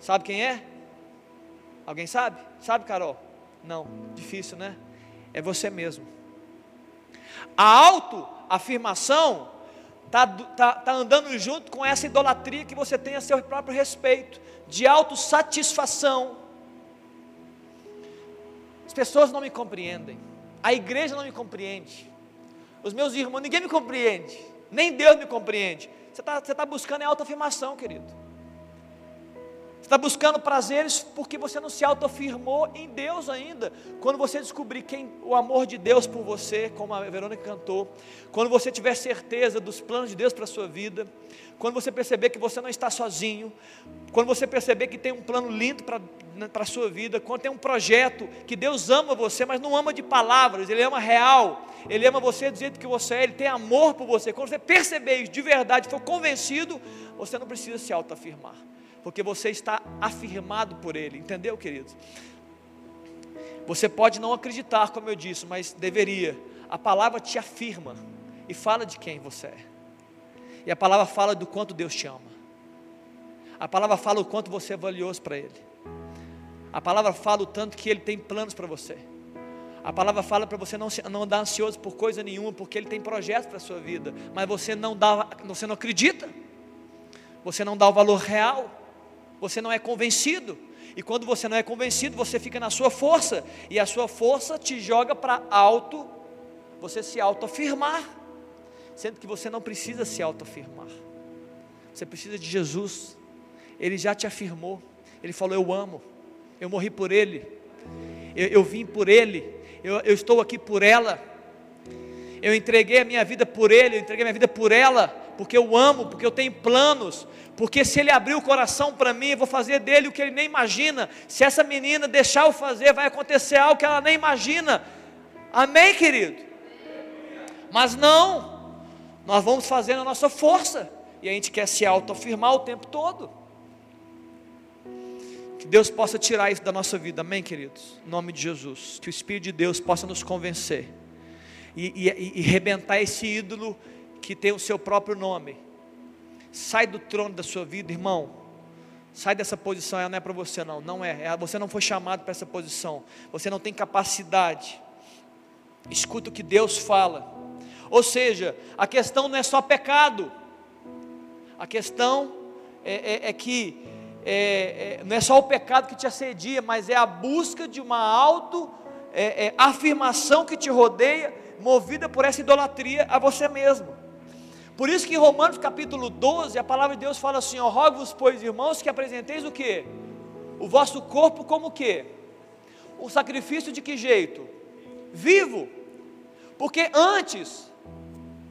Sabe quem é? Alguém sabe? Sabe, Carol? Não, difícil, né? É você mesmo. A autoafirmação está tá, tá andando junto com essa idolatria que você tem a seu próprio respeito, de autossatisfação. As pessoas não me compreendem, a igreja não me compreende, os meus irmãos, ninguém me compreende, nem Deus me compreende. Você está tá buscando é autoafirmação, querido está buscando prazeres porque você não se autoafirmou em Deus ainda. Quando você descobrir quem o amor de Deus por você, como a Verônica cantou, quando você tiver certeza dos planos de Deus para a sua vida, quando você perceber que você não está sozinho, quando você perceber que tem um plano lindo para né, a sua vida, quando tem um projeto que Deus ama você, mas não ama de palavras, Ele ama real, Ele ama você do jeito que você é, Ele tem amor por você. Quando você perceber isso de verdade, for convencido, você não precisa se autoafirmar porque você está afirmado por Ele, entendeu, queridos? Você pode não acreditar, como eu disse, mas deveria. A palavra te afirma e fala de quem você é. E a palavra fala do quanto Deus te ama. A palavra fala o quanto você é valioso para Ele. A palavra fala o tanto que Ele tem planos para você. A palavra fala para você não, não andar ansioso por coisa nenhuma, porque Ele tem projetos para a sua vida, mas você não dá, você não acredita, você não dá o valor real você não é convencido. E quando você não é convencido, você fica na sua força, e a sua força te joga para alto, você se autoafirmar, sendo que você não precisa se autoafirmar. Você precisa de Jesus. Ele já te afirmou. Ele falou: Eu amo. Eu morri por Ele. Eu, eu vim por Ele. Eu, eu estou aqui por ela. Eu entreguei a minha vida por Ele. Eu entreguei a minha vida por ela. Porque eu amo. Porque eu tenho planos porque se ele abrir o coração para mim, eu vou fazer dele o que ele nem imagina. Se essa menina deixar eu fazer, vai acontecer algo que ela nem imagina. Amém, querido? Mas não, nós vamos fazer na nossa força, e a gente quer se autoafirmar o tempo todo. Que Deus possa tirar isso da nossa vida, amém, queridos? Em nome de Jesus. Que o Espírito de Deus possa nos convencer e, e, e rebentar esse ídolo que tem o seu próprio nome Sai do trono da sua vida, irmão. Sai dessa posição, ela não é para você não, não é. é. Você não foi chamado para essa posição. Você não tem capacidade. Escuta o que Deus fala. Ou seja, a questão não é só pecado. A questão é, é, é que é, é, não é só o pecado que te assedia, mas é a busca de uma auto é, afirmação que te rodeia, movida por essa idolatria a você mesmo. Por isso que em Romanos capítulo 12, a palavra de Deus fala assim: ó, rogo-vos, pois, irmãos, que apresenteis o que? O vosso corpo como o que? O sacrifício de que jeito? Vivo. Porque antes,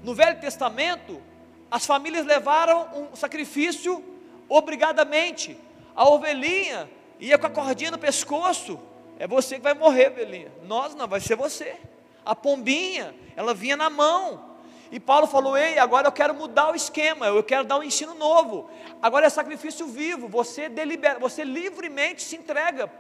no Velho Testamento, as famílias levaram um sacrifício obrigadamente. A ovelhinha ia com a cordinha no pescoço. É você que vai morrer, ovelhinha. Nós não, vai ser você. A pombinha, ela vinha na mão. E Paulo falou: Ei, agora eu quero mudar o esquema, eu quero dar um ensino novo. Agora é sacrifício vivo, você delibera, você livremente se entrega.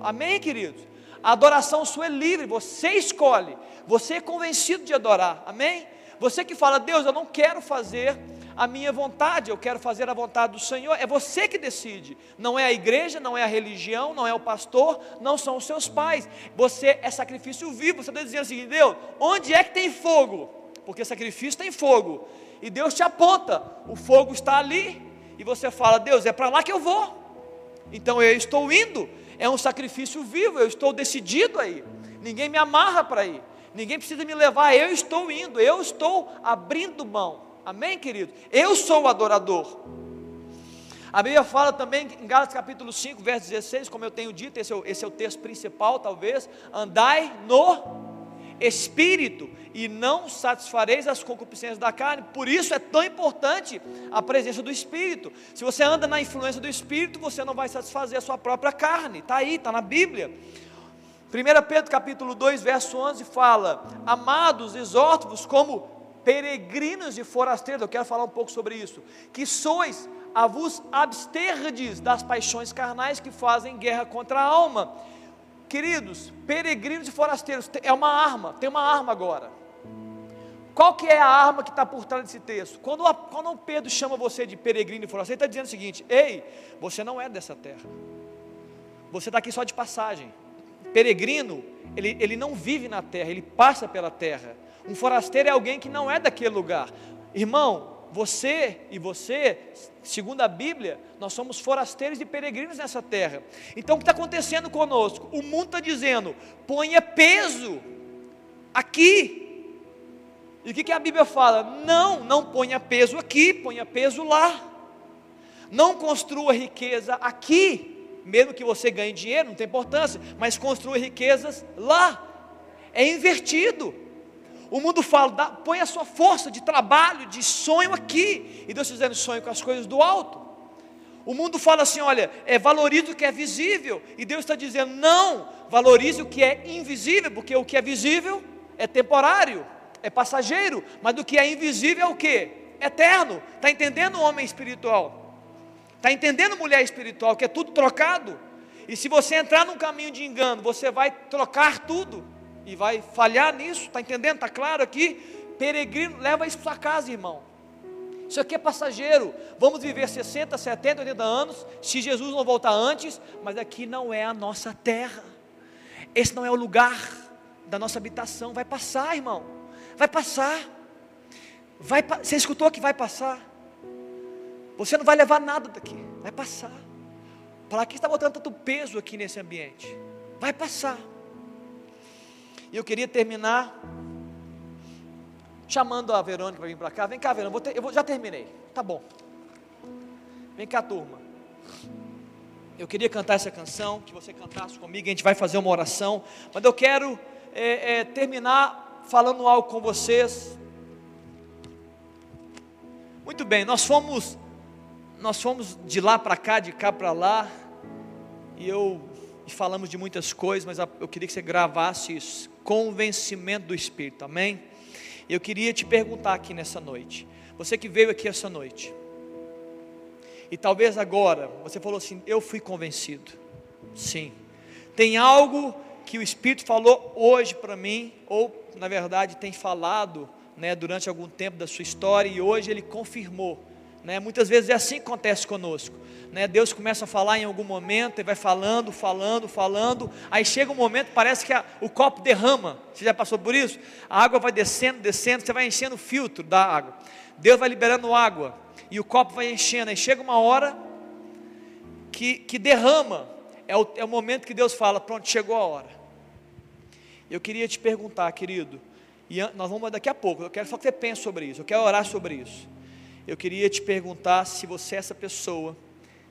Amém, queridos? A adoração sua é livre, você escolhe, você é convencido de adorar. Amém? Você que fala, Deus, eu não quero fazer a minha vontade, eu quero fazer a vontade do Senhor. É você que decide. Não é a igreja, não é a religião, não é o pastor, não são os seus pais. Você é sacrifício vivo. Você está dizendo assim, Deus, onde é que tem fogo? Porque sacrifício tem fogo, e Deus te aponta, o fogo está ali, e você fala: Deus, é para lá que eu vou, então eu estou indo, é um sacrifício vivo, eu estou decidido aí, ninguém me amarra para ir, ninguém precisa me levar, eu estou indo, eu estou abrindo mão, amém, querido? Eu sou o adorador. A Bíblia fala também em Gálatas capítulo 5, verso 16, como eu tenho dito, esse é o, esse é o texto principal, talvez. Andai no espírito e não satisfareis as concupiscências da carne. Por isso é tão importante a presença do espírito. Se você anda na influência do espírito, você não vai satisfazer a sua própria carne. Está aí, está na Bíblia. 1 Pedro capítulo 2, verso 11 fala: Amados, exorto-vos como peregrinos e forasteiros, eu quero falar um pouco sobre isso, que sois a vos absterdes das paixões carnais que fazem guerra contra a alma. Queridos, peregrinos e forasteiros, é uma arma, tem uma arma agora. Qual que é a arma que está por trás desse texto? Quando, a, quando o Pedro chama você de peregrino e forasteiro, ele está dizendo o seguinte: Ei, você não é dessa terra. Você está aqui só de passagem. Peregrino, ele, ele não vive na terra, ele passa pela terra. Um forasteiro é alguém que não é daquele lugar. Irmão, você e você, segundo a Bíblia, nós somos forasteiros e peregrinos nessa terra. Então o que está acontecendo conosco? O mundo está dizendo: ponha peso aqui. E o que, que a Bíblia fala? Não, não ponha peso aqui, ponha peso lá. Não construa riqueza aqui, mesmo que você ganhe dinheiro, não tem importância, mas construa riquezas lá. É invertido. O mundo fala, põe a sua força de trabalho, de sonho aqui. E Deus dizendo sonho com as coisas do alto. O mundo fala assim: olha, é, valorize o que é visível. E Deus está dizendo: não, valorize o que é invisível, porque o que é visível é temporário, é passageiro, mas do que é invisível é o que? Eterno. Está entendendo o homem espiritual? Está entendendo mulher espiritual, que é tudo trocado? E se você entrar num caminho de engano, você vai trocar tudo e vai falhar nisso, está entendendo? Está claro aqui? Peregrino, leva isso para sua casa, irmão. Isso aqui é passageiro. Vamos viver 60, 70, 80 anos, se Jesus não voltar antes, mas aqui não é a nossa terra. Esse não é o lugar da nossa habitação. Vai passar, irmão. Vai passar. Vai, você escutou que vai passar? Você não vai levar nada daqui. Vai passar. Para que está botando tanto peso aqui nesse ambiente? Vai passar. E eu queria terminar chamando a Verônica para vir para cá. Vem cá, Verônica, ter, eu vou, já terminei. Tá bom. Vem cá, turma. Eu queria cantar essa canção, que você cantasse comigo, a gente vai fazer uma oração. Mas eu quero é, é, terminar falando algo com vocês. Muito bem, nós fomos, nós fomos de lá para cá, de cá para lá, e eu e falamos de muitas coisas, mas eu queria que você gravasse isso convencimento do Espírito, amém? Eu queria te perguntar aqui nessa noite, você que veio aqui essa noite, e talvez agora você falou assim: Eu fui convencido, sim, tem algo que o Espírito falou hoje para mim, ou na verdade tem falado né, durante algum tempo da sua história, e hoje ele confirmou. Né? Muitas vezes é assim que acontece conosco né, Deus começa a falar em algum momento e vai falando, falando, falando. Aí chega um momento, parece que a, o copo derrama. Você já passou por isso? A água vai descendo, descendo, você vai enchendo o filtro da água. Deus vai liberando água e o copo vai enchendo. Aí chega uma hora que, que derrama. É o, é o momento que Deus fala: Pronto, chegou a hora. Eu queria te perguntar, querido, e nós vamos daqui a pouco. Eu quero só que você pense sobre isso. Eu quero orar sobre isso. Eu queria te perguntar se você é essa pessoa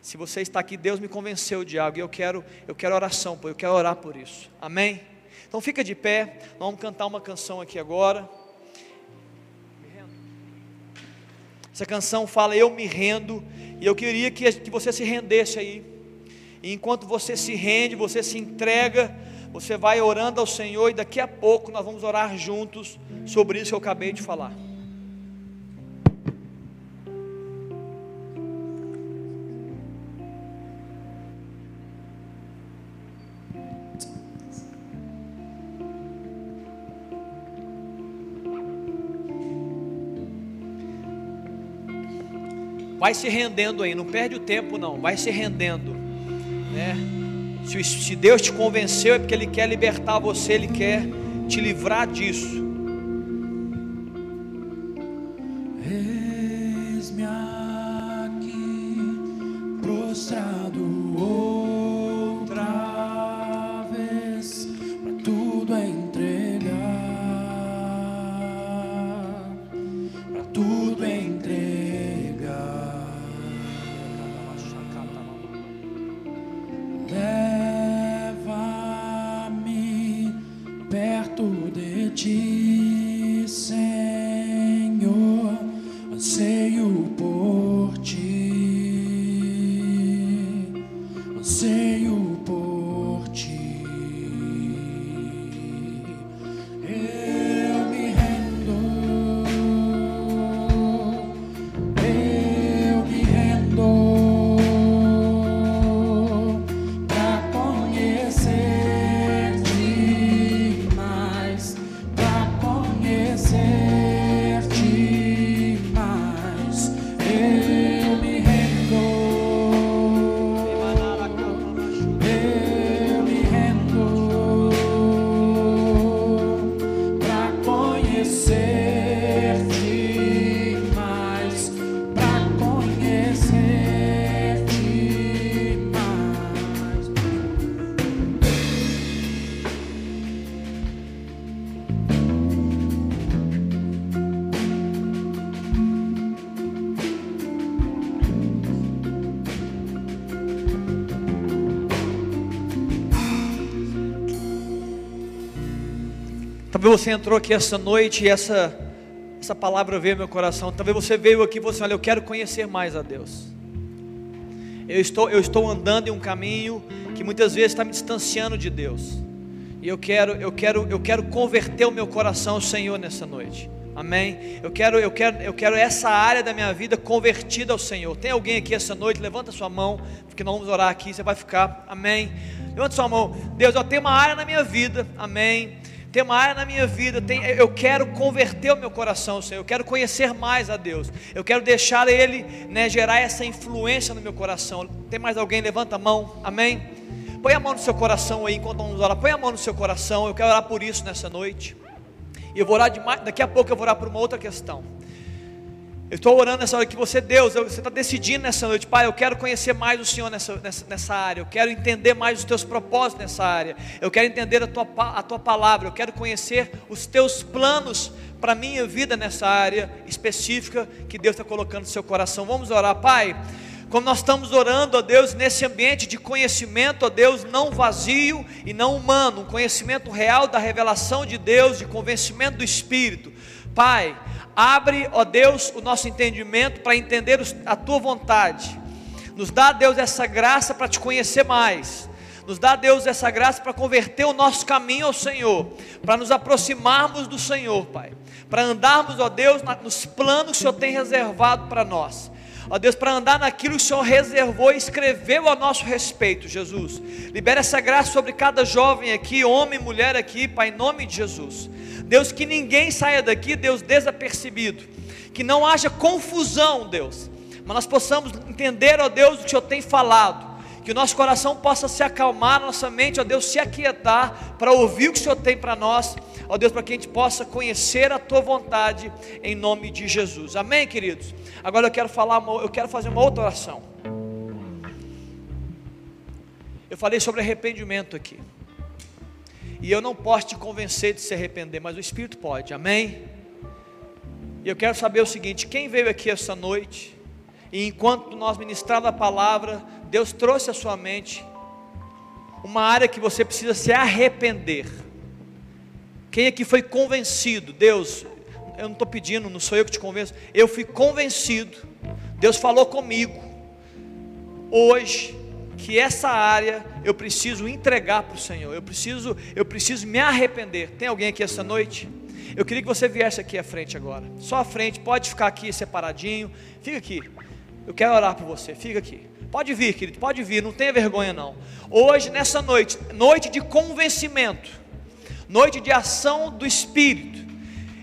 se você está aqui, Deus me convenceu de algo e eu quero, eu quero oração, eu quero orar por isso. Amém? Então fica de pé, nós vamos cantar uma canção aqui agora. Essa canção fala Eu me rendo, e eu queria que, que você se rendesse aí. E enquanto você se rende, você se entrega, você vai orando ao Senhor, e daqui a pouco nós vamos orar juntos sobre isso que eu acabei de falar. Vai se rendendo aí, não perde o tempo não, vai se rendendo, né? Se, se Deus te convenceu é porque Ele quer libertar você, Ele quer te livrar disso. Talvez você entrou aqui essa noite e essa, essa palavra veio ao meu coração. Talvez você veio aqui e você olha, eu quero conhecer mais a Deus. Eu estou, eu estou andando em um caminho que muitas vezes está me distanciando de Deus. E eu quero, eu quero, eu quero converter o meu coração ao Senhor nessa noite. Amém. Eu quero, eu quero, eu quero essa área da minha vida convertida ao Senhor. Tem alguém aqui essa noite? Levanta sua mão, porque nós vamos orar aqui. Você vai ficar. Amém. Levanta sua mão. Deus, eu tenho uma área na minha vida. Amém. Tem uma área na minha vida, tem, eu quero converter o meu coração, Senhor. Eu quero conhecer mais a Deus. Eu quero deixar Ele né, gerar essa influência no meu coração. Tem mais alguém? Levanta a mão. Amém. Põe a mão no seu coração aí enquanto vamos orar. Põe a mão no seu coração. Eu quero orar por isso nessa noite. E eu vou orar demais. Daqui a pouco eu vou orar por uma outra questão. Eu estou orando nessa hora que você, Deus, você está decidindo nessa noite, Pai, eu quero conhecer mais o Senhor nessa, nessa, nessa, área, eu quero entender mais os teus propósitos nessa área, eu quero entender a tua, a tua palavra, eu quero conhecer os teus planos para a minha vida nessa área específica que Deus está colocando no seu coração. Vamos orar, Pai. Como nós estamos orando a Deus nesse ambiente de conhecimento a Deus não vazio e não humano, um conhecimento real da revelação de Deus, de convencimento do Espírito. Pai, Abre, ó Deus, o nosso entendimento para entender a tua vontade. Nos dá, Deus, essa graça para te conhecer mais. Nos dá, Deus, essa graça para converter o nosso caminho ao Senhor, para nos aproximarmos do Senhor, Pai. Para andarmos, ó Deus, nos planos que o Senhor tem reservado para nós. Ó Deus, para andar naquilo que o Senhor reservou e escreveu a nosso respeito, Jesus. Libera essa graça sobre cada jovem aqui, homem e mulher aqui, Pai, em nome de Jesus. Deus, que ninguém saia daqui, Deus, desapercebido, que não haja confusão, Deus, mas nós possamos entender, ó Deus, o que o Senhor tem falado, que o nosso coração possa se acalmar, nossa mente, ó Deus, se aquietar, para ouvir o que o Senhor tem para nós, ó Deus, para que a gente possa conhecer a Tua vontade, em nome de Jesus, amém, queridos? Agora eu quero falar, eu quero fazer uma outra oração. Eu falei sobre arrependimento aqui. E eu não posso te convencer de se arrepender, mas o Espírito pode, amém? E eu quero saber o seguinte: quem veio aqui essa noite, e enquanto nós ministramos a palavra, Deus trouxe à sua mente uma área que você precisa se arrepender. Quem aqui foi convencido? Deus, eu não estou pedindo, não sou eu que te convenço, eu fui convencido, Deus falou comigo, hoje, que essa área eu preciso entregar para o Senhor. Eu preciso, eu preciso me arrepender. Tem alguém aqui essa noite? Eu queria que você viesse aqui à frente agora. Só à frente, pode ficar aqui separadinho. Fica aqui. Eu quero orar por você. Fica aqui. Pode vir, querido, pode vir, não tenha vergonha não. Hoje, nessa noite, noite de convencimento, noite de ação do Espírito.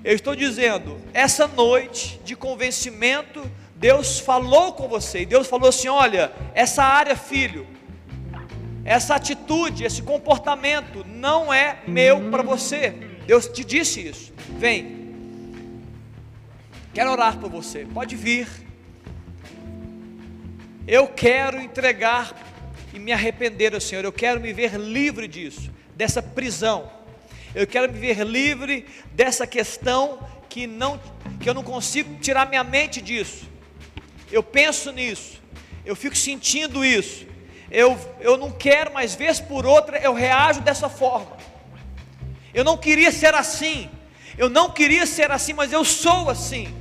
Eu estou dizendo, essa noite de convencimento Deus falou com você, e Deus falou assim: olha, essa área, filho, essa atitude, esse comportamento não é meu para você. Deus te disse isso. Vem, quero orar por você, pode vir. Eu quero entregar e me arrepender ao Senhor, eu quero me ver livre disso, dessa prisão. Eu quero me ver livre dessa questão que não que eu não consigo tirar minha mente disso eu penso nisso, eu fico sentindo isso, eu, eu não quero, mas vez por outra eu reajo dessa forma. Eu não queria ser assim, eu não queria ser assim, mas eu sou assim.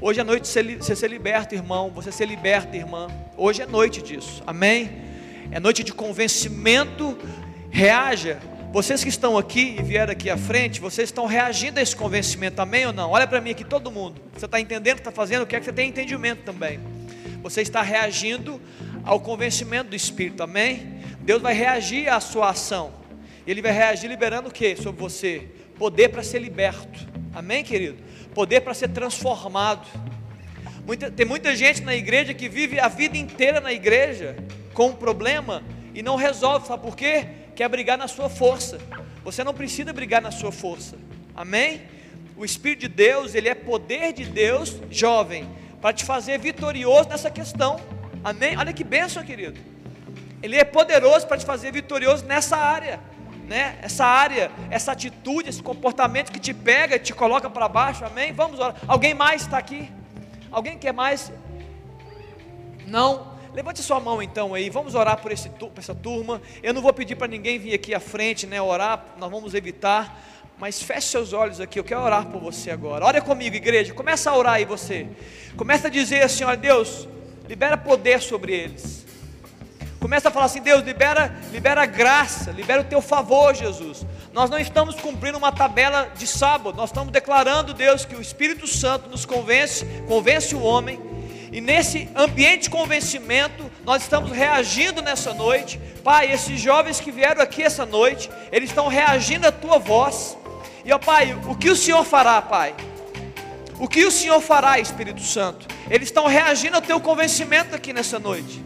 Hoje é noite você ser liberta, irmão, você ser liberta, irmã. Hoje é noite disso, amém? É noite de convencimento. Reaja vocês que estão aqui e vieram aqui à frente, vocês estão reagindo a esse convencimento, amém ou não? Olha para mim aqui, todo mundo. Você está entendendo o que está fazendo? Quer que você tenha entendimento também. Você está reagindo ao convencimento do Espírito, amém? Deus vai reagir à sua ação. Ele vai reagir liberando o que sobre você? Poder para ser liberto, amém, querido? Poder para ser transformado. Muita, tem muita gente na igreja que vive a vida inteira na igreja com um problema e não resolve, sabe por quê? Quer brigar na sua força. Você não precisa brigar na sua força. Amém? O Espírito de Deus, ele é poder de Deus, jovem, para te fazer vitorioso nessa questão. Amém? Olha que bênção, querido. Ele é poderoso para te fazer vitorioso nessa área, né? Essa área, essa atitude, esse comportamento que te pega e te coloca para baixo. Amém? Vamos orar. Alguém mais está aqui? Alguém quer mais? Não? Levante sua mão então aí, vamos orar por, esse, por essa turma. Eu não vou pedir para ninguém vir aqui à frente, né? Orar, nós vamos evitar. Mas feche seus olhos aqui, eu quero orar por você agora. Olha comigo, igreja. Começa a orar aí você. Começa a dizer assim: olha, Deus, libera poder sobre eles. Começa a falar assim: Deus, libera, libera graça, libera o teu favor, Jesus. Nós não estamos cumprindo uma tabela de sábado, nós estamos declarando, Deus, que o Espírito Santo nos convence, convence o homem, e nesse ambiente de convencimento, nós estamos reagindo nessa noite. Pai, esses jovens que vieram aqui essa noite, eles estão reagindo à tua voz. E ó Pai, o que o Senhor fará, Pai? O que o Senhor fará, Espírito Santo? Eles estão reagindo ao teu convencimento aqui nessa noite.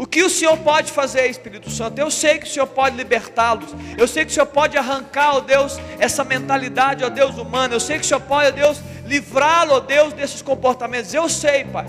O que o Senhor pode fazer, Espírito Santo? Eu sei que o Senhor pode libertá-los. Eu sei que o Senhor pode arrancar, ó Deus, essa mentalidade, ó Deus, humana. Eu sei que o Senhor pode, ó Deus, livrá-lo, ó Deus, desses comportamentos. Eu sei, Pai.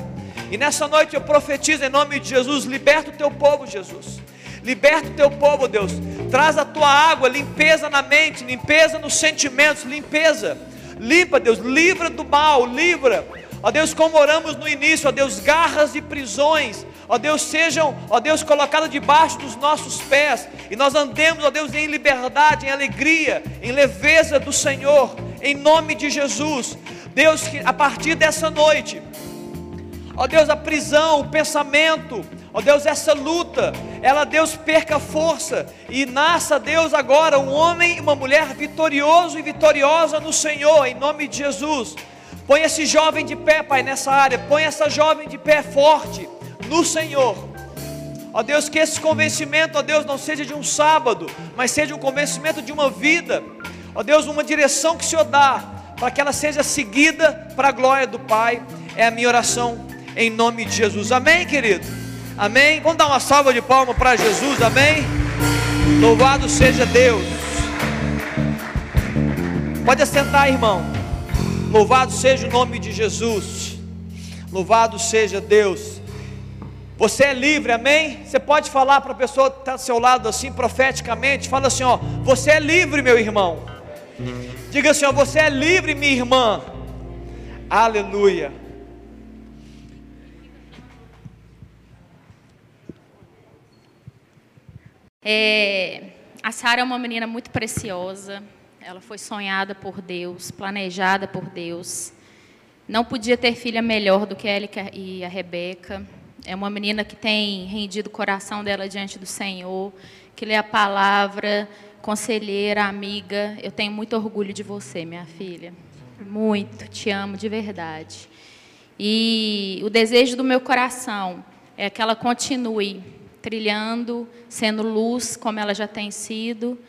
E nessa noite eu profetizo em nome de Jesus: liberta o teu povo, Jesus. Liberta o teu povo, Deus. Traz a tua água, limpeza na mente, limpeza nos sentimentos, limpeza. Limpa, Deus, livra do mal, livra. Ó Deus, como oramos no início, ó Deus, garras e prisões ó Deus, sejam, ó Deus, colocados debaixo dos nossos pés, e nós andemos, ó Deus, em liberdade, em alegria, em leveza do Senhor, em nome de Jesus. Deus, que a partir dessa noite, ó Deus, a prisão, o pensamento, ó Deus, essa luta, ela, Deus, perca força e nasça, Deus, agora um homem e uma mulher vitorioso e vitoriosa no Senhor, em nome de Jesus. Põe esse jovem de pé, Pai, nessa área, põe essa jovem de pé forte no Senhor. Ó Deus, que esse convencimento, ó Deus, não seja de um sábado, mas seja um convencimento de uma vida. Ó Deus, uma direção que o Senhor dá, para que ela seja seguida para a glória do Pai. É a minha oração em nome de Jesus. Amém, querido? Amém. Vamos dar uma salva de palmas para Jesus. Amém. Louvado seja Deus. Pode assentar, irmão. Louvado seja o nome de Jesus. Louvado seja Deus. Você é livre, amém? Você pode falar para a pessoa que está ao seu lado assim, profeticamente, fala assim: ó, você é livre, meu irmão. Diga assim: ó, você é livre, minha irmã. Aleluia. É, a Sara é uma menina muito preciosa. Ela foi sonhada por Deus, planejada por Deus. Não podia ter filha melhor do que ela e a Rebeca. É uma menina que tem rendido o coração dela diante do Senhor, que lê a palavra, conselheira, amiga. Eu tenho muito orgulho de você, minha filha. Muito, te amo de verdade. E o desejo do meu coração é que ela continue trilhando, sendo luz como ela já tem sido,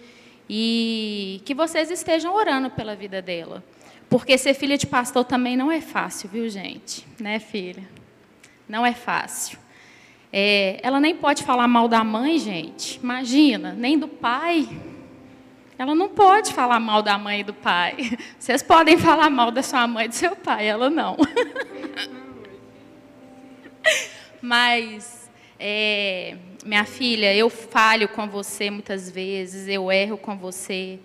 e que vocês estejam orando pela vida dela. Porque ser filha de pastor também não é fácil, viu, gente? Né, filha? Não é fácil. É, ela nem pode falar mal da mãe, gente. Imagina, nem do pai. Ela não pode falar mal da mãe e do pai. *laughs* Vocês podem falar mal da sua mãe e do seu pai, ela não. *laughs* Mas, é, minha filha, eu falho com você muitas vezes, eu erro com você,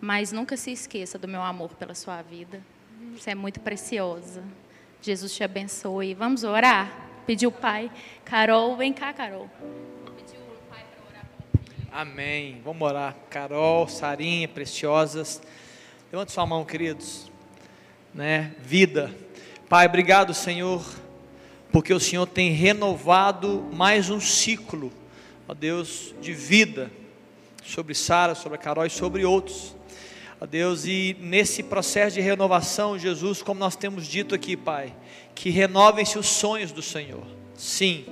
mas nunca se esqueça do meu amor pela sua vida. Você é muito preciosa. Jesus te abençoe. Vamos orar? Pediu o pai. Carol, vem cá, Carol. Amém. Vamos orar. Carol, Sarinha, preciosas. Levante sua mão, queridos. Né? Vida. Pai, obrigado, Senhor, porque o Senhor tem renovado mais um ciclo, ó Deus, de vida sobre Sara, sobre a Carol e sobre outros. Ó Deus, e nesse processo de renovação, Jesus, como nós temos dito aqui, Pai, que renovem-se os sonhos do Senhor. Sim,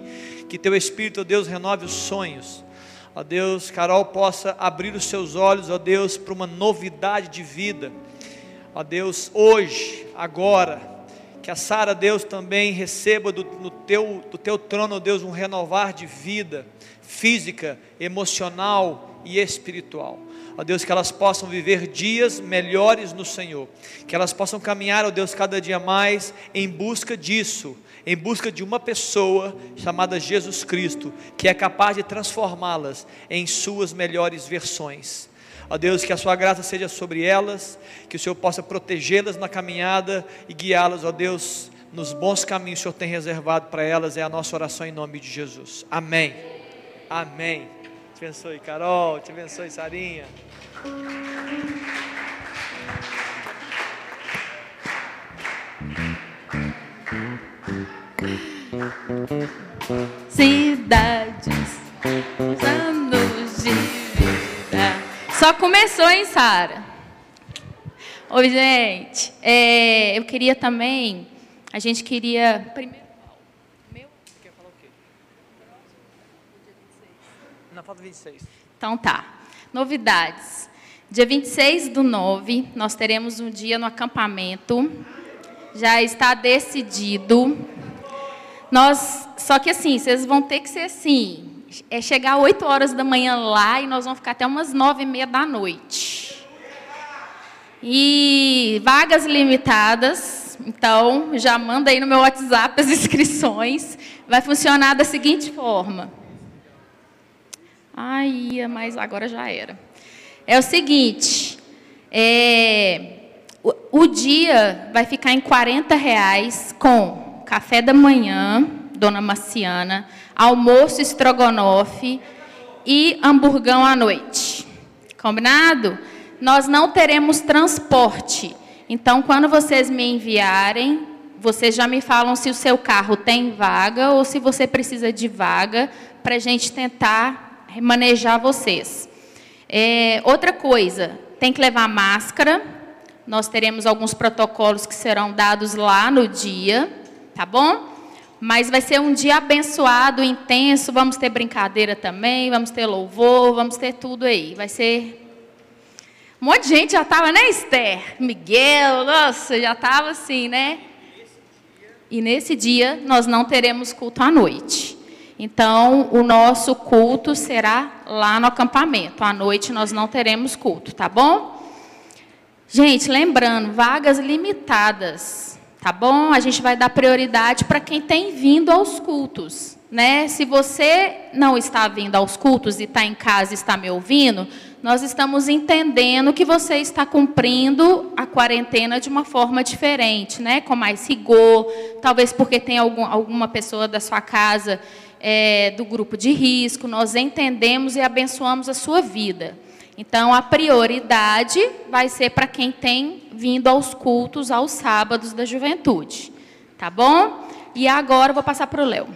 que teu Espírito, ó Deus, renove os sonhos. Ó Deus, Carol possa abrir os seus olhos, ó Deus, para uma novidade de vida. Ó Deus, hoje, agora, que a Sara, Deus, também receba do, no teu, do teu trono, Deus, um renovar de vida física, emocional e espiritual. Ó Deus, que elas possam viver dias melhores no Senhor, que elas possam caminhar, ó Deus, cada dia mais em busca disso, em busca de uma pessoa chamada Jesus Cristo, que é capaz de transformá-las em suas melhores versões. Ó Deus, que a sua graça seja sobre elas, que o Senhor possa protegê-las na caminhada e guiá-las, ó Deus, nos bons caminhos que o Senhor tem reservado para elas, é a nossa oração em nome de Jesus. Amém. Amém. Te abençoe, Carol. Te abençoe, Sarinha. Cidades, anos de. Só começou, hein, Sara? Oi, gente. É, eu queria também. A gente queria. Primeiro. Quer falar o quê? Na falta 26. Então tá. Novidades. Dia 26 do 9, nós teremos um dia no acampamento. Já está decidido. Nós, só que assim, vocês vão ter que ser assim, é chegar 8 horas da manhã lá e nós vamos ficar até umas 9 e meia da noite. E vagas limitadas, então já manda aí no meu WhatsApp as *laughs* inscrições. Vai funcionar da seguinte forma. Ai, mas agora já era. É o seguinte, é, o, o dia vai ficar em 40 reais com café da manhã, Dona Marciana, almoço estrogonofe e hamburgão à noite. Combinado? Nós não teremos transporte. Então, quando vocês me enviarem, vocês já me falam se o seu carro tem vaga ou se você precisa de vaga para a gente tentar manejar vocês. É, outra coisa, tem que levar máscara. Nós teremos alguns protocolos que serão dados lá no dia tá bom? Mas vai ser um dia abençoado, intenso. Vamos ter brincadeira também, vamos ter louvor, vamos ter tudo aí. Vai ser. Um monte de gente já estava, né, Esther? Miguel, nossa, já estava assim, né? E nesse dia nós não teremos culto à noite. Então, o nosso culto será lá no acampamento. À noite nós não teremos culto, tá bom? Gente, lembrando, vagas limitadas tá bom? A gente vai dar prioridade para quem tem vindo aos cultos, né? Se você não está vindo aos cultos e está em casa e está me ouvindo, nós estamos entendendo que você está cumprindo a quarentena de uma forma diferente, né? Com mais rigor, talvez porque tem algum, alguma pessoa da sua casa é, do grupo de risco. Nós entendemos e abençoamos a sua vida. Então, a prioridade vai ser para quem tem vindo aos cultos aos sábados da juventude. Tá bom? E agora eu vou passar para o Léo.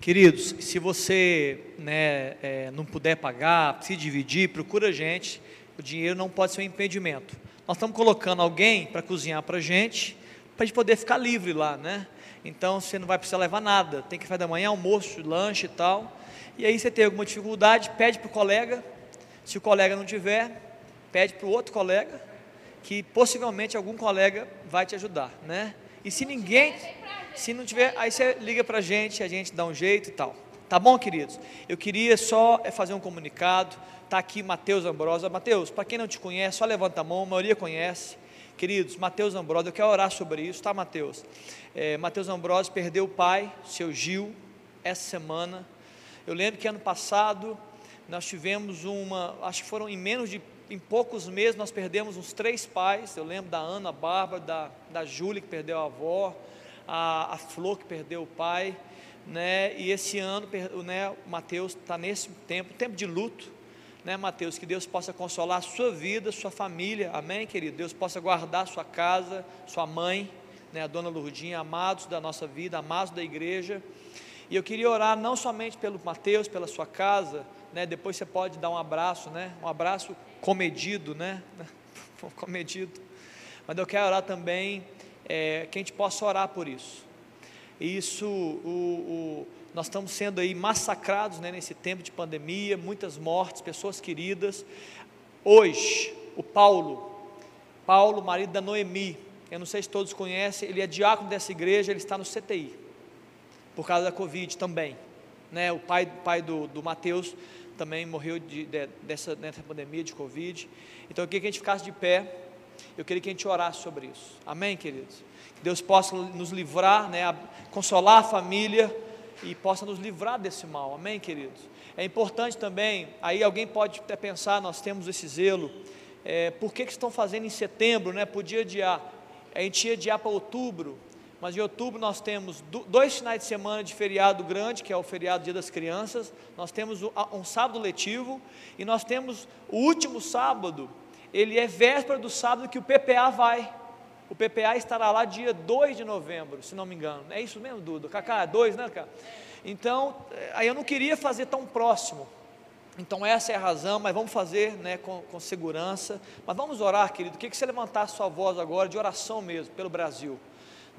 Queridos, se você né, é, não puder pagar, se dividir, procura a gente. O dinheiro não pode ser um impedimento. Nós estamos colocando alguém para cozinhar para a gente, para a gente poder ficar livre lá, né? Então você não vai precisar levar nada. Tem que fazer da manhã, almoço, lanche e tal. E aí você tem alguma dificuldade, pede para o colega, se o colega não tiver, pede para o outro colega, que possivelmente algum colega vai te ajudar, né? E se ninguém, se não tiver, aí você liga para a gente, a gente dá um jeito e tal. Tá bom, queridos? Eu queria só é, fazer um comunicado. Está aqui Mateus Ambrosa. Mateus, para quem não te conhece, só levanta a mão, a maioria conhece. Queridos, Mateus Ambrosa, eu quero orar sobre isso, tá, Mateus? É, Mateus Ambrosa perdeu o pai, seu Gil, essa semana. Eu lembro que ano passado nós tivemos uma, acho que foram em menos de, em poucos meses, nós perdemos uns três pais. Eu lembro da Ana, a Bárbara, da, da Júlia, que perdeu a avó, a, a Flor, que perdeu o pai. Né? E esse ano, né, Mateus está nesse tempo, tempo de luto, né, Mateus? Que Deus possa consolar a sua vida, sua família, amém, querido? Deus possa guardar sua casa, sua mãe, né, a dona Lourdinha, amados da nossa vida, amados da igreja. E eu queria orar não somente pelo Mateus, pela sua casa, né? Depois você pode dar um abraço, né? Um abraço comedido, né? *laughs* comedido. Mas eu quero orar também é, que a gente possa orar por isso. Isso, o, o, nós estamos sendo aí massacrados né, nesse tempo de pandemia, muitas mortes, pessoas queridas. Hoje, o Paulo, Paulo, marido da Noemi, eu não sei se todos conhecem, ele é diácono dessa igreja, ele está no CTI, por causa da Covid também. Né, o pai, pai do, do Mateus também morreu de, de, dessa, dessa pandemia de Covid. Então eu queria que a gente ficasse de pé, eu queria que a gente orasse sobre isso. Amém, queridos? Que Deus possa nos livrar, né, consolar a família e possa nos livrar desse mal. Amém, queridos? É importante também, aí alguém pode até pensar, nós temos esse zelo, é, por que, que estão fazendo em setembro, né? Podia adiar, a gente ia adiar para outubro, mas em outubro nós temos dois finais de semana de feriado grande, que é o feriado Dia das Crianças, nós temos um sábado letivo, e nós temos o último sábado, ele é véspera do sábado que o PPA vai. O PPA estará lá dia 2 de novembro, se não me engano. É isso mesmo, Duda? Cacá, 2, né, cara? Então, eh, aí eu não queria fazer tão próximo. Então essa é a razão, mas vamos fazer né, com, com segurança. Mas vamos orar, querido. O que, que você levantar a sua voz agora de oração mesmo, pelo Brasil,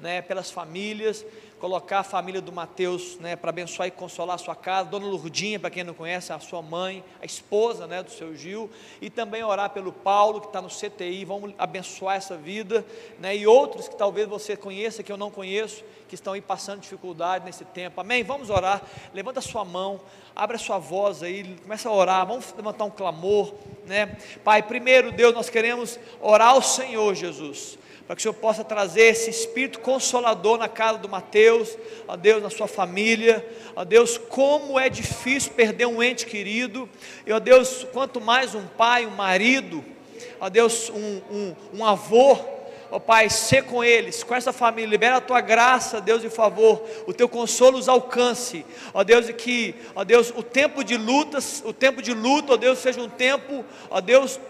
né, pelas famílias, colocar a família do Mateus né, para abençoar e consolar a sua casa, Dona Lurdinha, para quem não conhece, a sua mãe, a esposa né, do seu Gil, e também orar pelo Paulo, que está no CTI, vamos abençoar essa vida, né, e outros que talvez você conheça, que eu não conheço, que estão aí passando dificuldade nesse tempo, amém? Vamos orar, levanta a sua mão, abre a sua voz aí, começa a orar, vamos levantar um clamor, né? Pai, primeiro, Deus, nós queremos orar ao Senhor Jesus, para que o Senhor possa trazer esse espírito consolador na casa do Mateus, ó Deus, na sua família, ó Deus, como é difícil perder um ente querido, e ó Deus, quanto mais um pai, um marido, ó Deus, um, um, um avô, ó Pai, ser com eles, com essa família, libera a tua graça, Deus, de favor, o teu consolo os alcance, ó Deus, e que, ó Deus, o tempo de lutas, o tempo de luta, ó Deus, seja um tempo, ó Deus,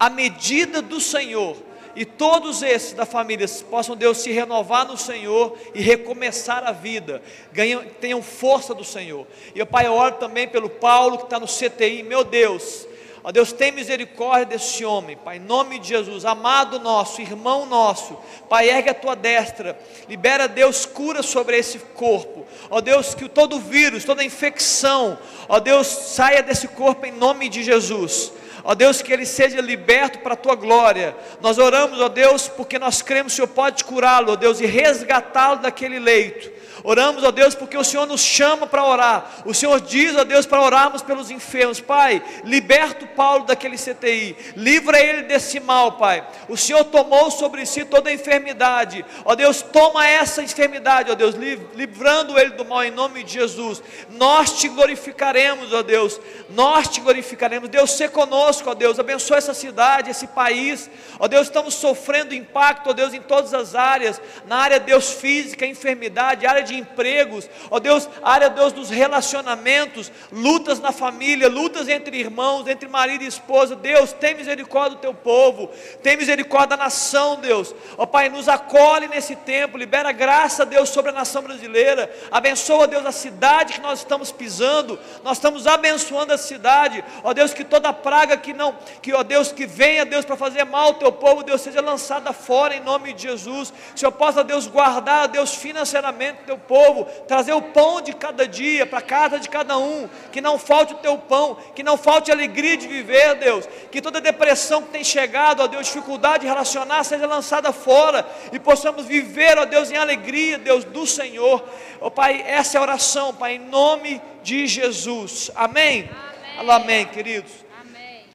à medida do Senhor, e todos esses da família possam, Deus, se renovar no Senhor e recomeçar a vida, ganham, tenham força do Senhor. E o Pai, eu oro também pelo Paulo que está no CTI, meu Deus, Ó Deus, tem misericórdia desse homem, Pai, em nome de Jesus, amado nosso, irmão nosso, Pai, ergue a tua destra, libera, Deus, cura sobre esse corpo, ó Deus, que todo vírus, toda infecção, ó Deus, saia desse corpo em nome de Jesus. Ó Deus, que ele seja liberto para a tua glória. Nós oramos, ó Deus, porque nós cremos que o Senhor pode curá-lo, ó Deus, e resgatá-lo daquele leito. Oramos, ó Deus, porque o Senhor nos chama para orar. O Senhor diz, ó Deus, para orarmos pelos enfermos. Pai, liberta o Paulo daquele CTI. Livra ele desse mal, Pai. O Senhor tomou sobre si toda a enfermidade. Ó Deus, toma essa enfermidade, ó Deus, livrando ele do mal em nome de Jesus. Nós te glorificaremos, ó Deus. Nós te glorificaremos. Deus, se conosco, ó Deus. Abençoa essa cidade, esse país. Ó Deus, estamos sofrendo impacto, ó Deus, em todas as áreas. Na área, Deus, física, enfermidade, área de empregos, ó Deus, área, Deus, dos relacionamentos, lutas na família, lutas entre irmãos, entre marido e esposa. Deus, tem misericórdia do teu povo, tem misericórdia da nação, Deus. Ó Pai, nos acolhe nesse tempo, libera graça, Deus, sobre a nação brasileira. Abençoa, Deus, a cidade que nós estamos pisando. Nós estamos abençoando a cidade. Ó Deus, que toda praga que não, que ó Deus, que venha, Deus, para fazer mal ao teu povo, Deus, seja lançada fora em nome de Jesus. O Senhor possa, Deus, guardar, Deus, financeiramente teu povo, trazer o pão de cada dia para a casa de cada um, que não falte o teu pão, que não falte a alegria de viver, Deus, que toda depressão que tem chegado, ó Deus, dificuldade de relacionar, seja lançada fora e possamos viver, ó Deus, em alegria, Deus, do Senhor. Ó Pai, essa é a oração, Pai, em nome de Jesus. Amém. Amém, Amém queridos.